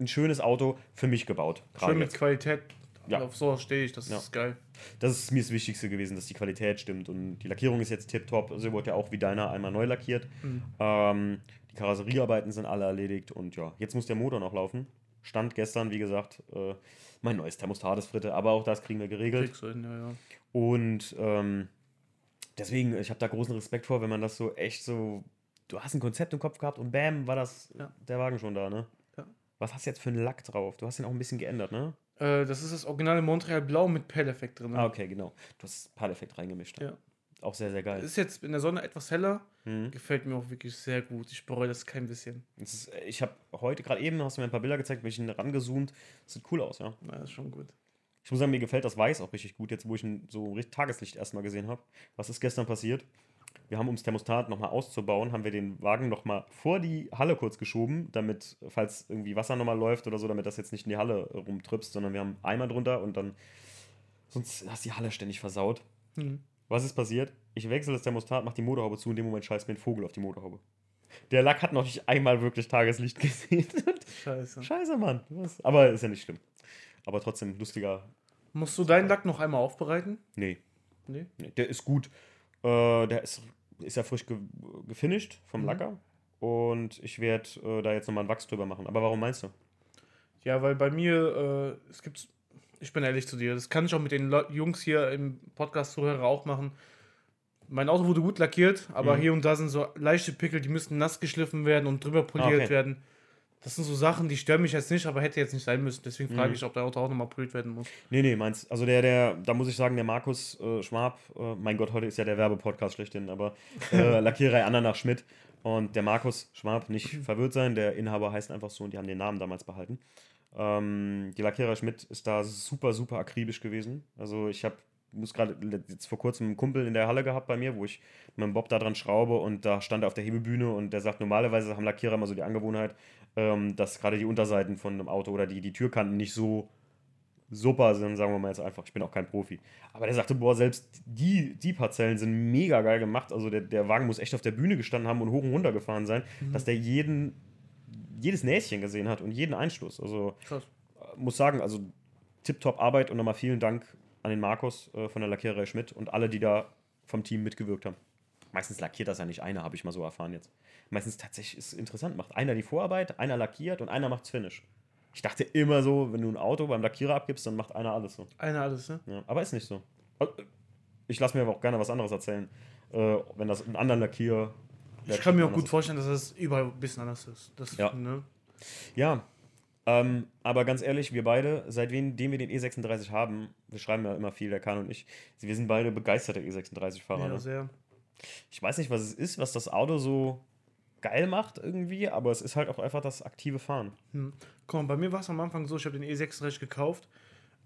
ein schönes Auto, für mich gebaut. schön mit jetzt. Qualität. Ja. Auf sowas stehe ich, das Ja. ist geil. Das ist mir das Wichtigste gewesen, dass die Qualität stimmt. Und die Lackierung ist jetzt tipptopp. Also, sie wurde ja auch wie deiner einmal neu lackiert. Mhm. Ähm, die Karosseriearbeiten sind alle erledigt. Und ja, jetzt muss der Motor noch laufen. Stand gestern, wie gesagt, äh, mein neues Thermostat ist Fritte. Aber auch das kriegen wir geregelt. Hin, ja, ja. Und ähm, deswegen, ich habe da großen Respekt vor, wenn man das so echt so. Du hast ein Konzept im Kopf gehabt und bam, war das Ja. der Wagen schon da, ne? Ja. Was hast du jetzt für einen Lack drauf? Du hast den auch ein bisschen geändert, ne? Äh, das ist das originale Montreal Blau mit Pell-Effekt drin. Ah, okay, genau. Du hast Paleffekt reingemischt. Ja. Auch sehr, sehr geil. Ist jetzt in der Sonne etwas heller. Mhm. Gefällt mir auch wirklich sehr gut. Ich bereue das kein bisschen. Es ist, ich habe heute, gerade eben, hast du mir ein paar Bilder gezeigt, bin ich rangezoomt. Sieht cool aus, ja. Na, ist schon gut. Ich muss sagen, mir gefällt das Weiß auch richtig gut, jetzt wo ich ihn so richtig Tageslicht erstmal gesehen habe. Was ist gestern passiert? Wir haben, um das Thermostat nochmal auszubauen, haben wir den Wagen nochmal vor die Halle kurz geschoben, damit, falls irgendwie Wasser nochmal läuft oder so, damit das jetzt nicht in die Halle rumtrüpst, sondern wir haben Eimer drunter und dann, sonst hast die Halle ständig versaut. Hm. Was ist passiert? Ich wechsle das Thermostat, mache die Motorhaube zu, in dem Moment scheißt mir ein Vogel auf die Motorhaube. Der Lack hat noch nicht einmal wirklich Tageslicht gesehen. Scheiße. Scheiße, Mann. Was? Aber ist ja nicht schlimm. Aber trotzdem lustiger. Musst du deinen Lack noch einmal aufbereiten? Nee, Nee. nee der ist gut. Äh, der ist, ist ja frisch ge gefinisht vom Mhm. Lacker. Und ich werde äh, da jetzt nochmal einen Wachs drüber machen. Aber warum meinst du? Ja, weil bei mir, äh, es gibt, ich bin ehrlich zu dir, das kann ich auch mit den Leu- Jungs hier im Podcast-Zuhörer auch machen. Mein Auto wurde gut lackiert, aber Mhm. hier und da sind so leichte Pickel, die müssten nass geschliffen werden und drüber poliert Ah, okay. werden. Das sind so Sachen, die stören mich jetzt nicht, aber hätte jetzt nicht sein müssen. Deswegen frage Mhm. ich, ob dein Auto auch nochmal poliert werden muss. Nee, nee, meins. Also der, der, da muss ich sagen, der Markus äh, Schwab, äh, mein Gott, heute ist ja der Werbepodcast schlechthin, aber äh, Lackiererei Anna Schmidt und der Markus Schwab, nicht verwirrt sein, der Inhaber heißt einfach so und die haben den Namen damals behalten. Ähm, die Lackiererei Schmidt ist da super, super akribisch gewesen. Also ich habe muss gerade jetzt vor kurzem einen Kumpel in der Halle gehabt bei mir, wo ich mit dem Bob da dran schraube und da stand er auf der Hebebühne und der sagt, normalerweise haben Lackierer immer so die Angewohnheit, ähm, dass gerade die Unterseiten von einem Auto oder die, die Türkanten nicht so super sind, sagen wir mal jetzt einfach. Ich bin auch kein Profi. Aber der sagte, boah, selbst die, die Parzellen sind mega geil gemacht. Also der, der Wagen muss echt auf der Bühne gestanden haben und hoch und runter gefahren sein, dass der jeden, jedes Näschen gesehen hat und jeden Einstoß. Also Krass. äh, muss sagen, also tipptopp Arbeit und nochmal vielen Dank an den Markus äh, von der Lackiererei Schmidt und alle, die da vom Team mitgewirkt haben. Meistens lackiert das ja nicht einer, habe ich mal so erfahren jetzt. Meistens tatsächlich ist es interessant, macht einer die Vorarbeit, einer lackiert und einer macht's Finish. Ich dachte immer so, wenn du ein Auto beim Lackierer abgibst, dann macht einer alles so. Einer alles, ne? Ja, aber ist nicht so. Ich lasse mir aber auch gerne was anderes erzählen, äh, wenn das einen anderen Lackier. Ich kann mir auch gut vorstellen, dass das überall ein bisschen anders ist. Das, Ja. Ne? Ja, ähm, aber ganz ehrlich, wir beide, seitdem wir den E36 haben, wir schreiben ja immer viel, der Kahn und ich, wir sind beide begeisterte E36-Fahrer. Ja, ne? sehr. Ich weiß nicht, was es ist, was das Auto so geil macht irgendwie, aber es ist halt auch einfach das aktive Fahren. Hm. Mal, bei mir war es am Anfang so, ich habe den E36 gekauft.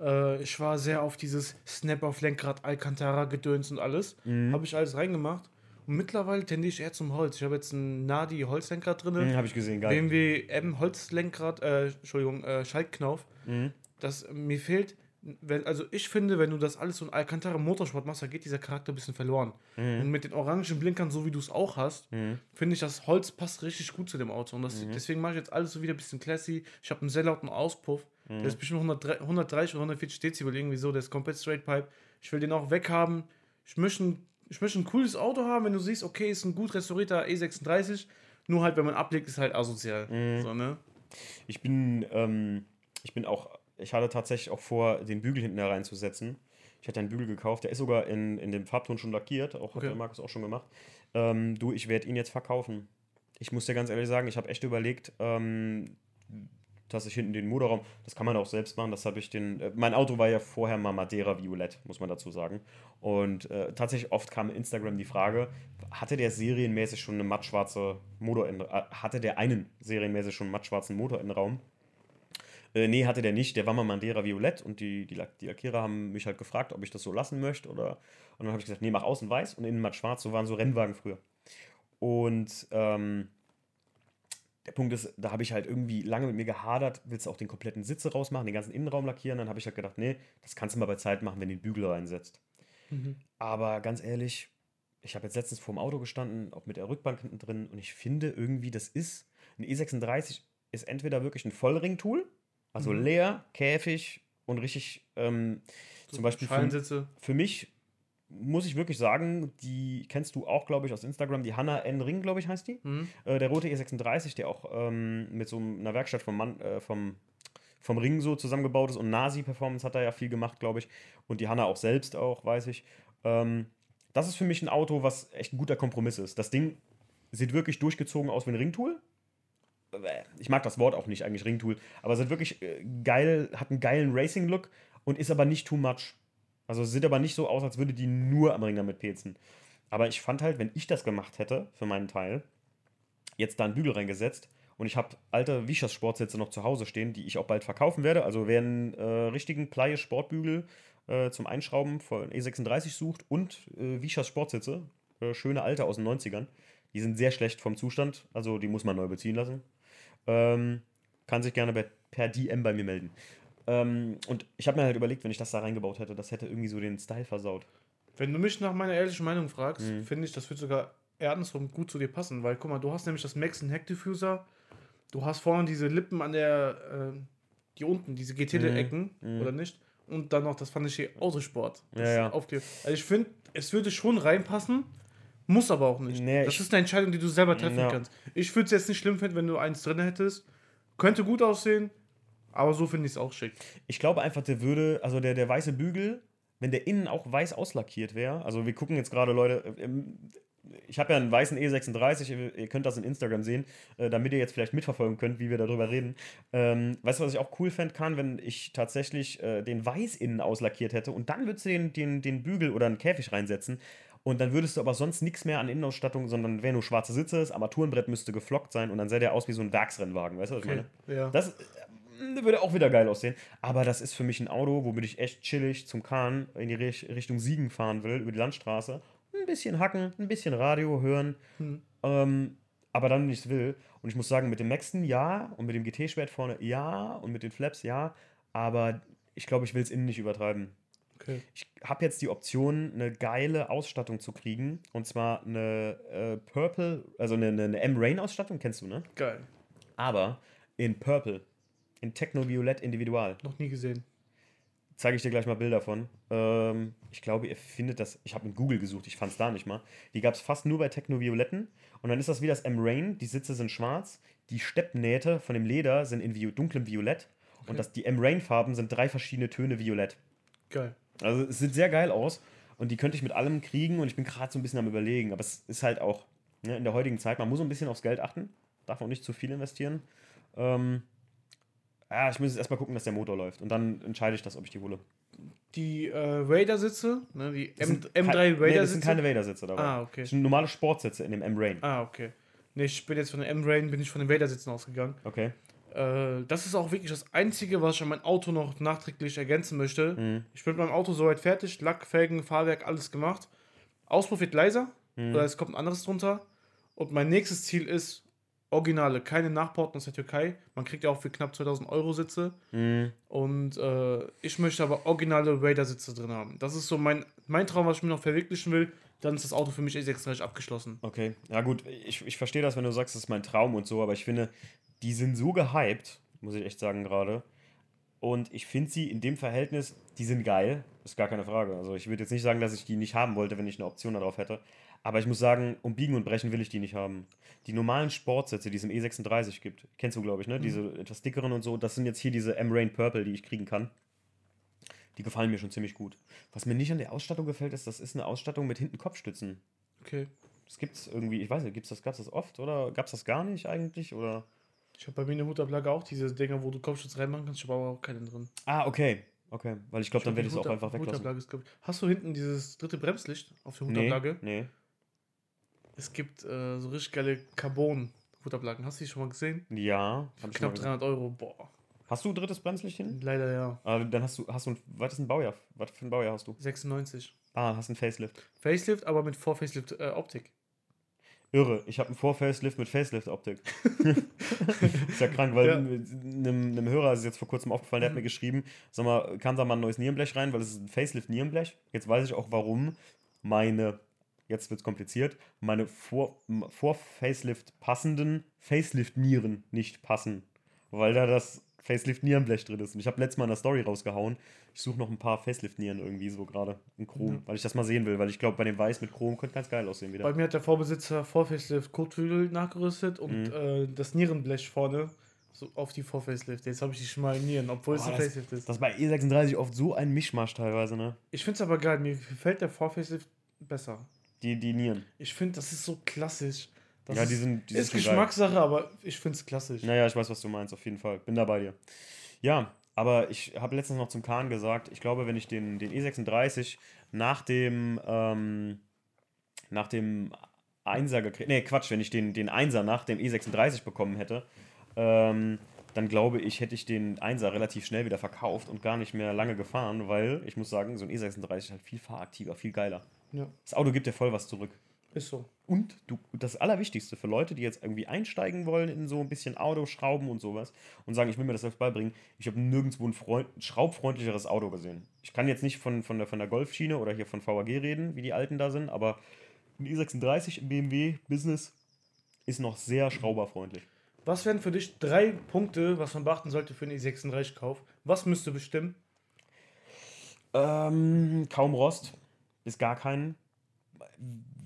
Äh, ich war sehr auf dieses Snap auf Lenkrad, Alcantara, Gedöns und alles. Mhm. Habe ich alles reingemacht. Und mittlerweile tendiere ich eher zum Holz. Ich habe jetzt ein Nadi Holzlenkrad drin. Mhm, Habe ich gesehen, geil. BMW M Holzlenkrad, äh, Entschuldigung, äh, Schaltknauf. Mhm. Das mir fehlt, wenn, also ich finde, wenn du das alles so in Alcantara Motorsport machst, da geht dieser Charakter ein bisschen verloren. Mhm. Und mit den orangen Blinkern, so wie du es auch hast, Mhm. finde ich, das Holz passt richtig gut zu dem Auto. Und das, deswegen mache ich jetzt alles so wieder ein bisschen classy. Ich habe einen sehr lauten Auspuff. Mhm. Der ist bestimmt 103 130 oder 140 Dezibel, irgendwie so. Der ist komplett straight pipe. Ich will den auch weghaben. Ich möchte ein, ich möchte ein cooles Auto haben, wenn du siehst, okay, ist ein gut restaurierter E36. Nur halt, wenn man ablegt, ist halt asozial. Mhm. So, ne? Ich bin, ähm, ich bin auch, ich hatte tatsächlich auch vor, den Bügel hinten da reinzusetzen. Ich hatte einen Bügel gekauft, der ist sogar in, in dem Farbton schon lackiert, auch hat Okay. der Markus auch schon gemacht. Ähm, du, ich werde ihn jetzt verkaufen. Ich muss dir ganz ehrlich sagen, ich habe echt überlegt, ähm, dass ich hinten den Motorraum, das kann man auch selbst machen, das habe ich den, äh, mein Auto war ja vorher mal Madeira Violett, muss man dazu sagen. Und äh, tatsächlich oft kam in Instagram die Frage, hatte der serienmäßig schon eine mattschwarze Motor, äh, hatte der einen serienmäßig schon einen mattschwarzen Motorinnenraum? Äh, nee, hatte der nicht. Der war mal Madeira Violett und die, die, Lack- die Lackierer haben mich halt gefragt, ob ich das so lassen möchte. Oder, und dann habe ich gesagt, nee, mach außen weiß und innen matt schwarz. So waren so Rennwagen früher. Und ähm, der Punkt ist, da habe ich halt irgendwie lange mit mir gehadert, willst du auch den kompletten Sitze rausmachen, den ganzen Innenraum lackieren? Dann habe ich halt gedacht, nee, das kannst du mal bei Zeit machen, wenn du den Bügel reinsetzt. Mhm. Aber ganz ehrlich, ich habe jetzt letztens vor dem Auto gestanden, auch mit der Rückbank hinten drin, und ich finde irgendwie, das ist, ein E36 ist entweder wirklich ein Vollring-Tool, also Mhm. leer, Käfig und richtig, ähm, zum Beispiel für, für mich muss ich wirklich sagen, die kennst du auch, glaube ich, aus Instagram, die Hanna N. Ring, glaube ich, heißt die. Mhm. Äh, der rote E36, der auch ähm, mit so einer Werkstatt vom, Mann, äh, vom, vom Ring so zusammengebaut ist und Nasi Performance hat da ja viel gemacht, glaube ich. Und die Hanna auch selbst auch, weiß ich. Ähm, das ist für mich ein Auto, was echt ein guter Kompromiss ist. Das Ding sieht wirklich durchgezogen aus wie ein Ringtool. Ich mag das Wort auch nicht, eigentlich Ringtool, aber sieht wirklich äh, geil, hat einen geilen Racing-Look und ist aber nicht too much. Also sieht aber nicht so aus, als würde die nur am Ring damit pezen. Aber ich fand halt, wenn ich das gemacht hätte, für meinen Teil, jetzt da einen Bügel reingesetzt und ich habe alte Vichas Sportsitze noch zu Hause stehen, die ich auch bald verkaufen werde. Also wer einen äh, richtigen Pleie Sportbügel äh, zum Einschrauben von E36 sucht und äh, Vichas Sportsitze, äh, schöne alte aus den 90ern, die sind sehr schlecht vom Zustand, also die muss man neu beziehen lassen. Ähm, kann sich gerne bei, per DM bei mir melden. Ähm, und ich habe mir halt überlegt, wenn ich das da reingebaut hätte, das hätte irgendwie so den Style versaut. Wenn du mich nach meiner ehrlichen Meinung fragst, mhm. finde ich, das wird sogar andersrum gut zu dir passen, weil guck mal, du hast nämlich das Maxon Heck Diffuser, du hast vorne diese Lippen an der, äh, die unten, diese GT-Ecken, mhm. oder nicht? Und dann noch das fand ich hier Autosport. Ja, ja. Auf dir. Also ich finde, es würde schon reinpassen, muss aber auch nicht. Nee, das ist eine Entscheidung, die du selber treffen ja. kannst. Ich würde es jetzt nicht schlimm finden, wenn du eins drin hättest. Könnte gut aussehen, aber so finde ich es auch schick. Ich glaube einfach, der würde, also der, der weiße Bügel, wenn der innen auch weiß auslackiert wäre, also wir gucken jetzt gerade, Leute, ich habe ja einen weißen E36, ihr könnt das in Instagram sehen, äh, damit ihr jetzt vielleicht mitverfolgen könnt, wie wir darüber reden. Ähm, weißt du, was ich auch cool fände kann, wenn ich tatsächlich äh, den Weiß innen auslackiert hätte und dann würdest du den, den, den Bügel oder einen Käfig reinsetzen und dann würdest du aber sonst nichts mehr an Innenausstattung, sondern wäre nur schwarze Sitze, das Armaturenbrett müsste geflockt sein und dann sähe der aus wie so ein Werksrennwagen, weißt du, was okay. ich meine? Ja. Das äh, würde auch wieder geil aussehen. Aber das ist für mich ein Auto, womit ich echt chillig zum Kahn in die Richtung Siegen fahren will, über die Landstraße ein bisschen hacken, ein bisschen Radio hören, hm. ähm, aber dann nichts will. Und ich muss sagen, mit dem Maxton ja und mit dem GT-Schwert vorne ja und mit den Flaps ja, aber ich glaube, ich will es innen nicht übertreiben. Okay. Ich habe jetzt die Option, eine geile Ausstattung zu kriegen. Und zwar eine äh, Purple, also eine, eine, eine M-Rain-Ausstattung, kennst du, ne? Geil. Aber in Purple. In Techno-Violett Individual. Noch nie gesehen. Zeige ich dir gleich mal Bilder von. Ähm, ich glaube, ihr findet das. Ich habe in Google gesucht, ich fand es da nicht mal. Die gab es fast nur bei Techno-Violetten. Und dann ist das wie das M-Rain. Die Sitze sind schwarz. Die Steppnähte von dem Leder sind in dunklem Violett. Okay. Und das, die M-Rain-Farben sind drei verschiedene Töne Violett. Geil. Also es sieht sehr geil aus. Und die könnte ich mit allem kriegen. Und ich bin gerade so ein bisschen am Überlegen. Aber es ist halt auch ne, in der heutigen Zeit, man muss ein bisschen aufs Geld achten. Darf auch nicht zu viel investieren. Ähm, ja, ich muss jetzt erstmal gucken, dass der Motor läuft. Und dann entscheide ich das, ob ich die hole. Die äh, Raider-Sitze, ne, die M M3 Raider-Sitze. Nee, das sind keine Raider-Sitze dabei. Ah, okay. Das sind normale Sportsitze in dem M-Rain. Ah, okay. Nee, ich bin jetzt von dem M-Rain, bin ich von den Raider-Sitzen ausgegangen. Okay. Äh, das ist auch wirklich das Einzige, was ich an mein Auto noch nachträglich ergänzen möchte. Mhm. Ich bin mit meinem Auto soweit fertig. Lack, Felgen, Fahrwerk, alles gemacht. Auspuff wird leiser. Mhm. Oder es kommt ein anderes drunter. Und mein nächstes Ziel ist, Originale, keine Nachbauten aus der Türkei. Man kriegt ja auch für knapp 2000 Euro Sitze. Mhm. Und äh, ich möchte aber originale Raider-Sitze drin haben. Das ist so mein, mein Traum, was ich mir noch verwirklichen will. Dann ist das Auto für mich E36 abgeschlossen. Okay, ja gut, ich, ich verstehe das, wenn du sagst, das ist mein Traum und so, aber ich finde, die sind so gehypt, muss ich echt sagen gerade. Und ich finde sie in dem Verhältnis, die sind geil, ist gar keine Frage. Also ich würde jetzt nicht sagen, dass ich die nicht haben wollte, wenn ich eine Option darauf hätte. Aber ich muss sagen, um Biegen und Brechen will ich die nicht haben. Die normalen Sportsätze, die es im E36 gibt, kennst du, glaube ich, ne? Mhm. Diese etwas dickeren und so, das sind jetzt hier diese M-Rain Purple, die ich kriegen kann. Die gefallen mir schon ziemlich gut. Was mir nicht an der Ausstattung gefällt, ist, das ist eine Ausstattung mit hinten Kopfstützen. Okay. Das gibt es irgendwie, ich weiß nicht, gibt's das, gab es das oft oder gab es das gar nicht eigentlich? Oder? Ich habe bei mir eine Hutablage auch diese Dinger, wo du Kopfschutz reinmachen kannst, ich habe aber auch keinen drin. Ah, okay. Okay, weil ich glaube, dann werde ich es auch einfach weglassen. Ist, Hast du hinten dieses dritte Bremslicht auf der Hutablage? Nee, nee. Es gibt äh, so richtig geile Carbon-Hutablagen. Hast du die schon mal gesehen? Ja. Für knapp 300 Euro. Boah. Hast du ein drittes Bremslicht hin? Leider ja. Ah, dann hast du, hast du ein, was ist ein Baujahr? Was für ein Baujahr hast du? 96. Ah, hast ein Facelift. Facelift, aber mit Vor-Facelift-Optik. Irre, ich habe einen Vor-Facelift mit Facelift-Optik. ist ja krank, weil ja. Einem, einem, Hörer ist es jetzt vor kurzem aufgefallen, der hat mir geschrieben, sag mal, kann da mal ein neues Nierenblech rein, weil es ist ein Facelift-Nierenblech. Jetzt weiß ich auch, warum meine jetzt wird es kompliziert, meine vor, vor Facelift passenden Facelift-Nieren nicht passen, weil da das Facelift-Nierenblech drin ist. Und ich habe letztes Mal in der Story rausgehauen. Ich suche noch ein paar Facelift-Nieren irgendwie so gerade in Chrom, ja. weil ich das mal sehen will, weil ich glaube, bei dem Weiß mit Chrom könnte ganz geil aussehen wieder. Bei mir hat der Vorbesitzer vor Facelift Kotflügel nachgerüstet und mhm. äh, das Nierenblech vorne so auf die Vor-Facelift. Jetzt habe ich die schon mal in Nieren, obwohl oh, es ein Facelift ist. Das ist bei E36 oft so ein Mischmasch teilweise, ne? Ich finde es aber geil. Mir gefällt der Vor-Facelift besser. Die, die Nieren. Ich finde, das ist so klassisch. Das ja, ist, die sind. Die ist sind schon geil. Geschmackssache, aber ich finde es klassisch. Naja, ich weiß, was du meinst, auf jeden Fall. Bin da bei dir. Ja, aber ich habe letztens noch zum Kahn gesagt, ich glaube, wenn ich den, den E36 nach dem, ähm, nach dem Einser gekriegt, nee, Quatsch, wenn ich den, den Einser nach dem E36 bekommen hätte, ähm, dann glaube ich, hätte ich den Einser relativ schnell wieder verkauft und gar nicht mehr lange gefahren, weil ich muss sagen, so ein E36 ist halt viel fahraktiver, viel geiler. Ja, Das Auto gibt dir voll was zurück. Ist so. Und du, das Allerwichtigste für Leute, die jetzt irgendwie einsteigen wollen in so ein bisschen Autoschrauben und sowas und sagen, ich will mir das selbst beibringen, ich habe nirgendwo ein Freund, schraubfreundlicheres Auto gesehen. Ich kann jetzt nicht von, von, der, von der Golfschiene oder hier von VAG reden, wie die alten da sind, aber ein i36 im BMW Business ist noch sehr schrauberfreundlich. Was wären für dich drei Punkte, was man beachten sollte für einen E36-Kauf? Was müsste bestimmen? Ähm, kaum Rost, bis gar keinen.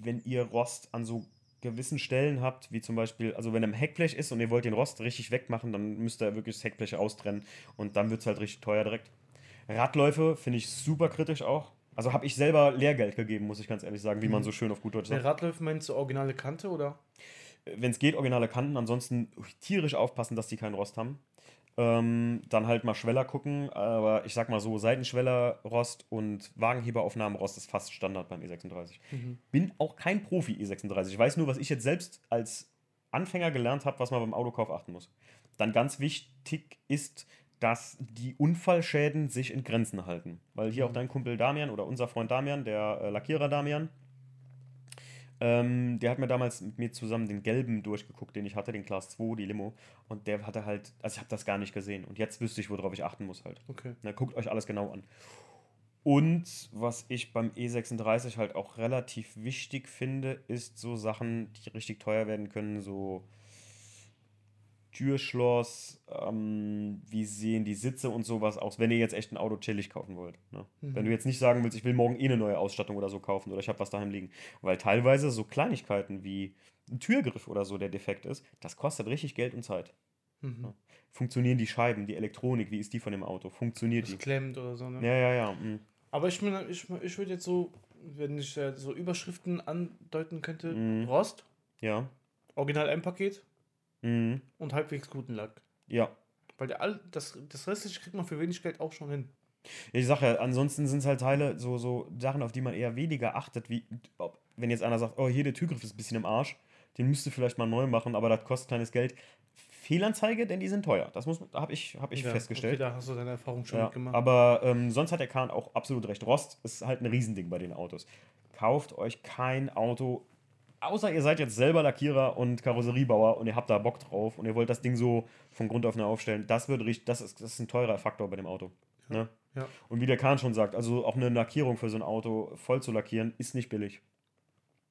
Wenn ihr Rost an so gewissen Stellen habt, wie zum Beispiel, also wenn er im Heckblech ist und ihr wollt den Rost richtig wegmachen, dann müsst ihr wirklich das Heckblech austrennen und dann wird es halt richtig teuer direkt. Radläufe finde ich super kritisch auch. Also habe ich selber Lehrgeld gegeben, muss ich ganz ehrlich sagen, wie man so schön auf gut Deutsch Der sagt. Radläufe meinst du originale Kante oder? Wenn es geht, originale Kanten, ansonsten tierisch aufpassen, dass die keinen Rost haben. Ähm, dann halt mal Schweller gucken, aber ich sag mal so, Seitenschweller Rost und Wagenheberaufnahmen Rost ist fast Standard beim E36. Bin auch kein Profi E36. Ich weiß nur, was ich jetzt selbst als Anfänger gelernt habe, was man beim Autokauf achten muss. Dann ganz wichtig ist, dass die Unfallschäden sich in Grenzen halten. Weil hier auch dein Kumpel Damian oder unser Freund Damian, der äh, Lackierer Damian, ähm, der hat mir damals mit mir zusammen den gelben durchgeguckt, den ich hatte, den Class 2, die Limo. Und der hatte halt, also ich habe das gar nicht gesehen. Und jetzt wüsste ich, worauf ich achten muss halt. Okay. Na, guckt euch alles genau an. Und was ich beim E36 halt auch relativ wichtig finde, ist so Sachen, die richtig teuer werden können, so Türschloss, ähm, wie sehen die Sitze und sowas aus, wenn ihr jetzt echt ein Auto chillig kaufen wollt. Ne? Wenn du jetzt nicht sagen willst, ich will morgen eh eine neue Ausstattung oder so kaufen oder ich habe was daheim liegen. Weil teilweise so Kleinigkeiten wie ein Türgriff oder so, der defekt ist, das kostet richtig Geld und Zeit. Mhm. Funktionieren die Scheiben, die Elektronik, wie ist die von dem Auto? Funktioniert Das die? klemmt oder so, ne? Ja, ja, ja. mm. Aber ich, ich, ich würde jetzt so, wenn ich äh, so Überschriften andeuten könnte, Mhm. Rost, Ja. Original M-Paket Mhm. und halbwegs guten Lack. Ja. Weil der all, das, das restliche kriegt man für wenig Geld auch schon hin. Ich sag ja, ansonsten sind es halt Teile, so, so Sachen, auf die man eher weniger achtet, wie wenn jetzt einer sagt, oh, hier der Türgriff ist ein bisschen im Arsch, den müsste vielleicht mal neu machen, aber das kostet kleines Geld. Fehlanzeige, denn die sind teuer. Das muss habe ich, hab ich Ja, festgestellt. Okay, da hast du deine Erfahrung schon Ja, mitgemacht. aber ähm, sonst hat der Kahn auch absolut recht. Rost ist halt ein Riesending bei den Autos. Kauft euch kein Auto, außer ihr seid jetzt selber Lackierer und Karosseriebauer und ihr habt da Bock drauf und ihr wollt das Ding so von Grund auf neu aufstellen. Das wird richtig, das ist, das ist ein teurer Faktor bei dem Auto. Ne? ja. Und wie der Kahn schon sagt, also auch eine Lackierung für so ein Auto voll zu lackieren, ist nicht billig.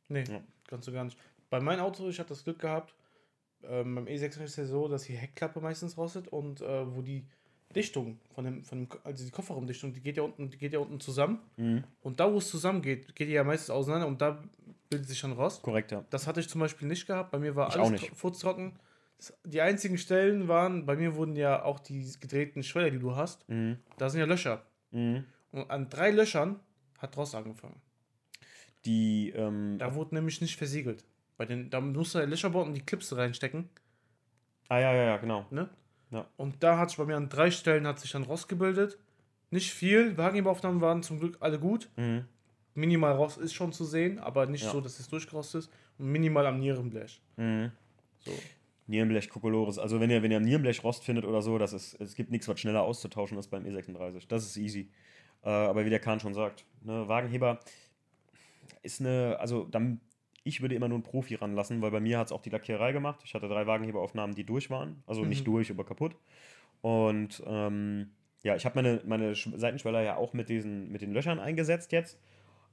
Nee, Ja. ganz so gar nicht. Bei meinem Auto, ich hatte das Glück gehabt, ähm, beim E6 ist es ja so, dass die Heckklappe meistens rostet und äh, wo die Dichtung von dem, von dem, also die Kofferraumdichtung, die geht ja unten, die geht ja unten zusammen. Mhm. Und da, wo es zusammengeht, geht die ja meistens auseinander und da bildet sich dann Rost. Korrekt, ja. Das hatte ich zum Beispiel nicht gehabt. Bei mir war Ich alles furztrocken. Die einzigen Stellen waren, bei mir wurden ja auch die gedrehten Schweller, die du hast, Mhm. da sind ja Löcher. Mhm. Und an drei Löchern hat Rost angefangen. Die, ähm, Da wurde nämlich nicht versiegelt. Bei den, da musst du ja Löcher bauen und die Clips reinstecken. ah ja, ja, ja, genau. Ne? Ja. Und da hat sich bei mir an drei Stellen hat sich dann Rost gebildet. Nicht viel. Wagenheberaufnahmen waren zum Glück alle gut. Mhm. Minimal Rost ist schon zu sehen, aber nicht Ja. so, dass es durchgerostet ist. Und minimal am Nierenblech. Mhm. So. Nierenblech, Kokolores. Also wenn ihr, wenn ihr am Nierenblech Rost findet oder so, das ist, es gibt nichts, was schneller auszutauschen ist beim E36. Das ist easy. Äh, aber wie der Kahn schon sagt, ne, Wagenheber ist eine, also dann, ich würde immer nur einen Profi ranlassen, weil bei mir hat es auch die Lackiererei gemacht. Ich hatte drei Wagenheberaufnahmen, die durch waren. Also nicht Mhm. durch, aber kaputt. Und ähm, ja, ich habe meine, meine Sch- Seitenschweller ja auch mit, diesen, mit den Löchern eingesetzt jetzt.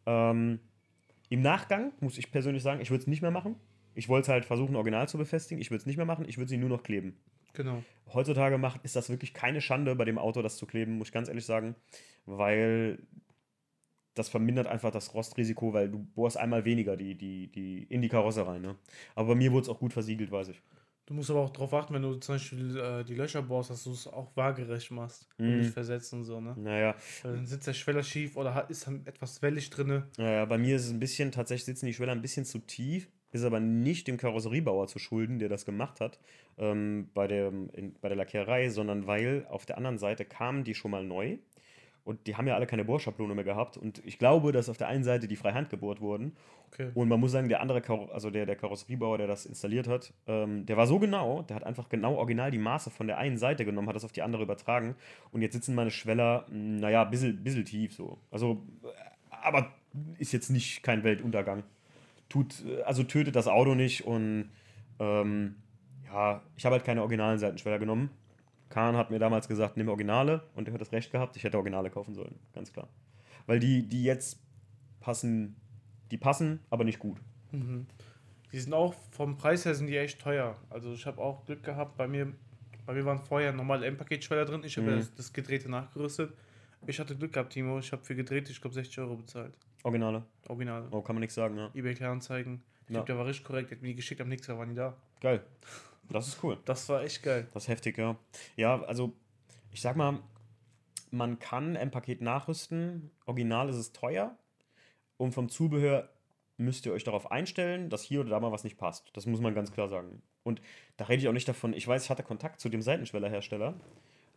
Ähm, Im Nachgang muss ich persönlich sagen, ich würde es nicht mehr machen. Ich wollte es halt versuchen, original zu befestigen. Ich würde es nicht mehr machen. Ich würde sie nur noch kleben. Genau. Heutzutage macht, ist das wirklich keine Schande, bei dem Auto das zu kleben, muss ich ganz ehrlich sagen, weil das vermindert einfach das Rostrisiko, weil du bohrst einmal weniger die, die, die in die Karosse rein. Ne? Aber bei mir wurde es auch gut versiegelt, weiß ich. Du musst aber auch darauf achten, wenn du zum Beispiel äh, die Löcher bohrst, dass du es auch waagerecht machst und nicht versetzt und so, ne? Naja, Weil dann sitzt der Schweller schief oder hat, ist dann etwas wellig drinne. naja, bei mir ist es ein bisschen, tatsächlich sitzen die Schweller ein bisschen zu tief, ist aber nicht dem Karosseriebauer zu schulden, der das gemacht hat, ähm, bei, der, in, bei der Lackiererei, sondern weil auf der anderen Seite kamen die schon mal neu und die haben ja alle keine Bohrschablone mehr gehabt und ich glaube, dass auf der einen Seite die freihand gebohrt wurden Okay. Und man muss sagen, der andere, Karo also der, der Karosseriebauer, der das installiert hat, ähm, der war so genau, der hat einfach genau original die Maße von der einen Seite genommen, hat das auf die andere übertragen. Und jetzt sitzen meine Schweller, mh, naja, ein bisschen, bisschen tief so. Also, äh, aber ist jetzt nicht kein Weltuntergang. Tut, äh, also tötet das Auto nicht und ähm, ja, ich habe halt keine originalen Seitenschweller genommen. Kahn hat mir damals gesagt, nimm Originale und er hat das Recht gehabt, ich hätte Originale kaufen sollen, ganz klar. Weil die, die jetzt passen, die passen, aber nicht gut. Mhm. Die sind auch vom Preis her sind die echt teuer. Also ich habe auch Glück gehabt, bei mir, bei mir waren vorher normale M-Paket-Schweller drin. Ich habe Mhm. das, das Gedrehte nachgerüstet. Ich hatte Glück gehabt, Timo. Ich habe für gedreht, ich glaube 60 Euro bezahlt. Originale. Original. Oh, kann man nichts sagen, ja. eBay Kleinanzeigen. Ich Ja. glaube, der war richtig korrekt. Der hat mir die geschickt, am nächsten Tag waren die da. Geil. Das ist cool. Das war echt geil. Das ist heftig, ja. Ja, also ich sag mal, man kann ein Paket nachrüsten. Original ist es teuer. Und vom Zubehör müsst ihr euch darauf einstellen, dass hier oder da mal was nicht passt. Das muss man ganz klar sagen. Und da rede ich auch nicht davon. Ich weiß, ich hatte Kontakt zu dem Seitenschwellerhersteller.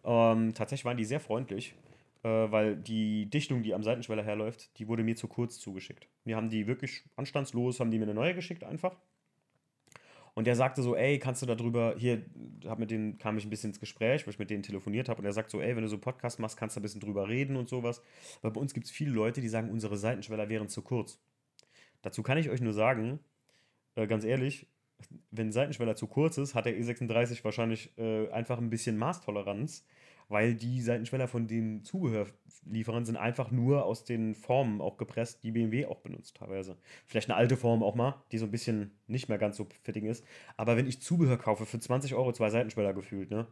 Ähm, tatsächlich waren die sehr freundlich, äh, weil die Dichtung, die am Seitenschweller herläuft, die wurde mir zu kurz zugeschickt. Wir haben die wirklich anstandslos, haben die mir eine neue geschickt einfach. Und der sagte so, ey, kannst du darüber, hier, hab mit denen, kam ich ein bisschen ins Gespräch, weil ich mit denen telefoniert habe und er sagt so, ey, wenn du so einen Podcast machst, kannst du ein bisschen drüber reden und sowas. Weil bei uns gibt es viele Leute, die sagen, unsere Seitenschweller wären zu kurz. Dazu kann ich euch nur sagen, äh, ganz ehrlich, wenn Seitenschweller zu kurz ist, hat der E36 wahrscheinlich äh, einfach ein bisschen Maßtoleranz, weil die Seitenschweller von den Zubehörlieferern sind einfach nur aus den Formen auch gepresst, die BMW auch benutzt teilweise. Vielleicht eine alte Form auch mal, die so ein bisschen nicht mehr ganz so fitting ist. Aber wenn ich Zubehör kaufe für 20 Euro zwei Seitenschweller gefühlt, ne?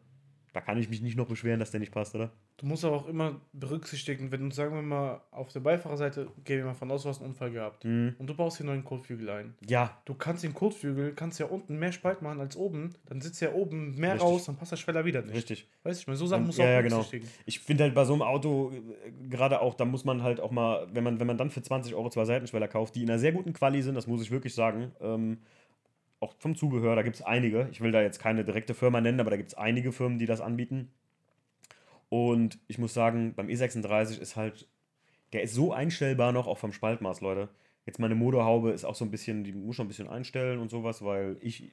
Da kann ich mich nicht noch beschweren, dass der nicht passt, oder? Du musst aber auch immer berücksichtigen, wenn du, sagen wir mal, auf der Beifahrerseite, gehen wir mal von aus, du hast einen Unfall gehabt. Mhm. Und du baust hier einen neuen Kotflügel ein. Ja, Du kannst den Kotflügel, kannst ja unten mehr Spalt machen als oben, dann sitzt ja oben mehr Richtig. raus, dann passt der Schweller wieder nicht. richtig. Weißt du, ich meine, so Sachen du ja, auch ja, genau. berücksichtigen. Ich finde halt bei so einem Auto, äh, gerade auch, da muss man halt auch mal, wenn man, wenn man dann für 20 Euro zwei Seitenschweller kauft, die in einer sehr guten Quali sind, das muss ich wirklich sagen, ähm, auch vom Zubehör, da gibt es einige. Ich will da jetzt keine direkte Firma nennen, aber da gibt es einige Firmen, die das anbieten. Und ich muss sagen, beim E36 ist halt, der ist so einstellbar noch, auch vom Spaltmaß, Leute. Jetzt meine Motorhaube ist auch so ein bisschen, die muss schon ein bisschen einstellen und sowas, weil ich,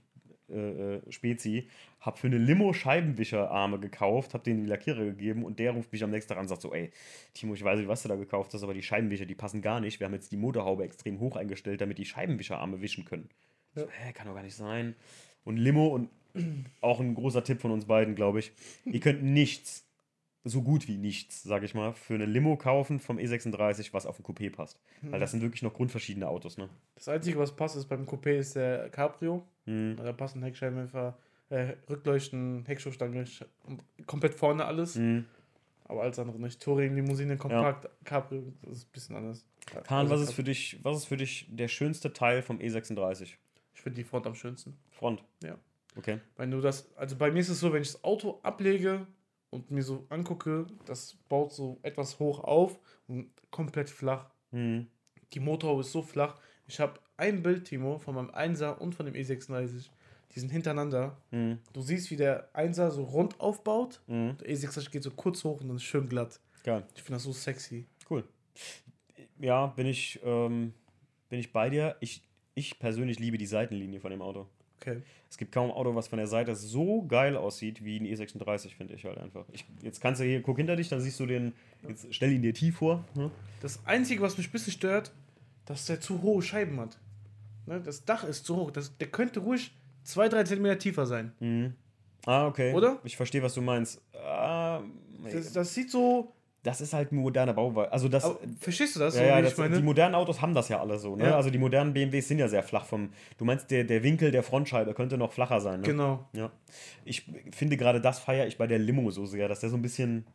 äh, äh, Spezi, habe für eine Limo Scheibenwischerarme gekauft, habe denen die Lackierer gegeben und der ruft mich am nächsten Tag an und sagt so, ey, Timo, ich weiß nicht, was du da gekauft hast, aber die Scheibenwischer, die passen gar nicht. Wir haben jetzt die Motorhaube extrem hoch eingestellt, damit die Scheibenwischerarme wischen können. Ja. Hä, kann doch gar nicht sein. Und Limo und auch ein großer Tipp von uns beiden, glaube ich. Ihr könnt nichts, so gut wie nichts, sage ich mal, für eine Limo kaufen vom E36, was auf ein Coupé passt. Weil das sind wirklich noch grundverschiedene Autos, ne? Das Einzige, was passt, ist beim Coupé ist der Cabrio. Hm. Da passen Heckscheinwerfer, äh, Rückleuchten, und komplett vorne alles. Hm. Aber alles andere nicht. Touring, Limousine, Kompakt, Cabrio, das ist ein bisschen anders. Kahn, Also was ist, für dich, was ist für dich der schönste Teil vom E36? Ich finde die Front am schönsten. Front. Ja. Okay. Wenn du das, also bei mir ist es so, wenn ich das Auto ablege und mir so angucke, das baut so etwas hoch auf und komplett flach. Hm. Die Motorhaube ist so flach. Ich habe ein Bild, Timo, von meinem 1er und von dem E36. Die sind hintereinander. Hm. Du siehst, wie der 1er so rund aufbaut. Hm. Der E36 geht so kurz hoch und dann ist schön glatt. Geil. Ich finde das so sexy. Cool. Ja, bin ich, ähm, bin ich bei dir. Ich, ich persönlich liebe die Seitenlinie von dem Auto. Okay. Es gibt kaum ein Auto, was von der Seite so geil aussieht wie ein E36, finde ich halt einfach. Ich, jetzt kannst du hier, guck hinter dich, dann siehst du den, jetzt stell ihn dir tief vor. Ne? Das Einzige, was mich ein bisschen stört, dass der zu hohe Scheiben hat. Ne, das Dach ist zu hoch. Das, der könnte ruhig 2-3 cm tiefer sein. Mhm. Ah, okay. Oder? Ich verstehe, was du meinst. Ah, Das, das sieht so. Das ist halt ein moderner Bauweise. Also das, Aber, verstehst du das? ja, so, ja, das, ich meine? die modernen Autos haben das ja alle so. Ne? Ja. Also die modernen BMWs sind ja sehr flach vom. Du meinst, der, der Winkel der Frontscheibe könnte noch flacher sein. Ne? Genau. Ja. Ich finde gerade das feiere ich bei der Limo so sehr, dass der so ein bisschen.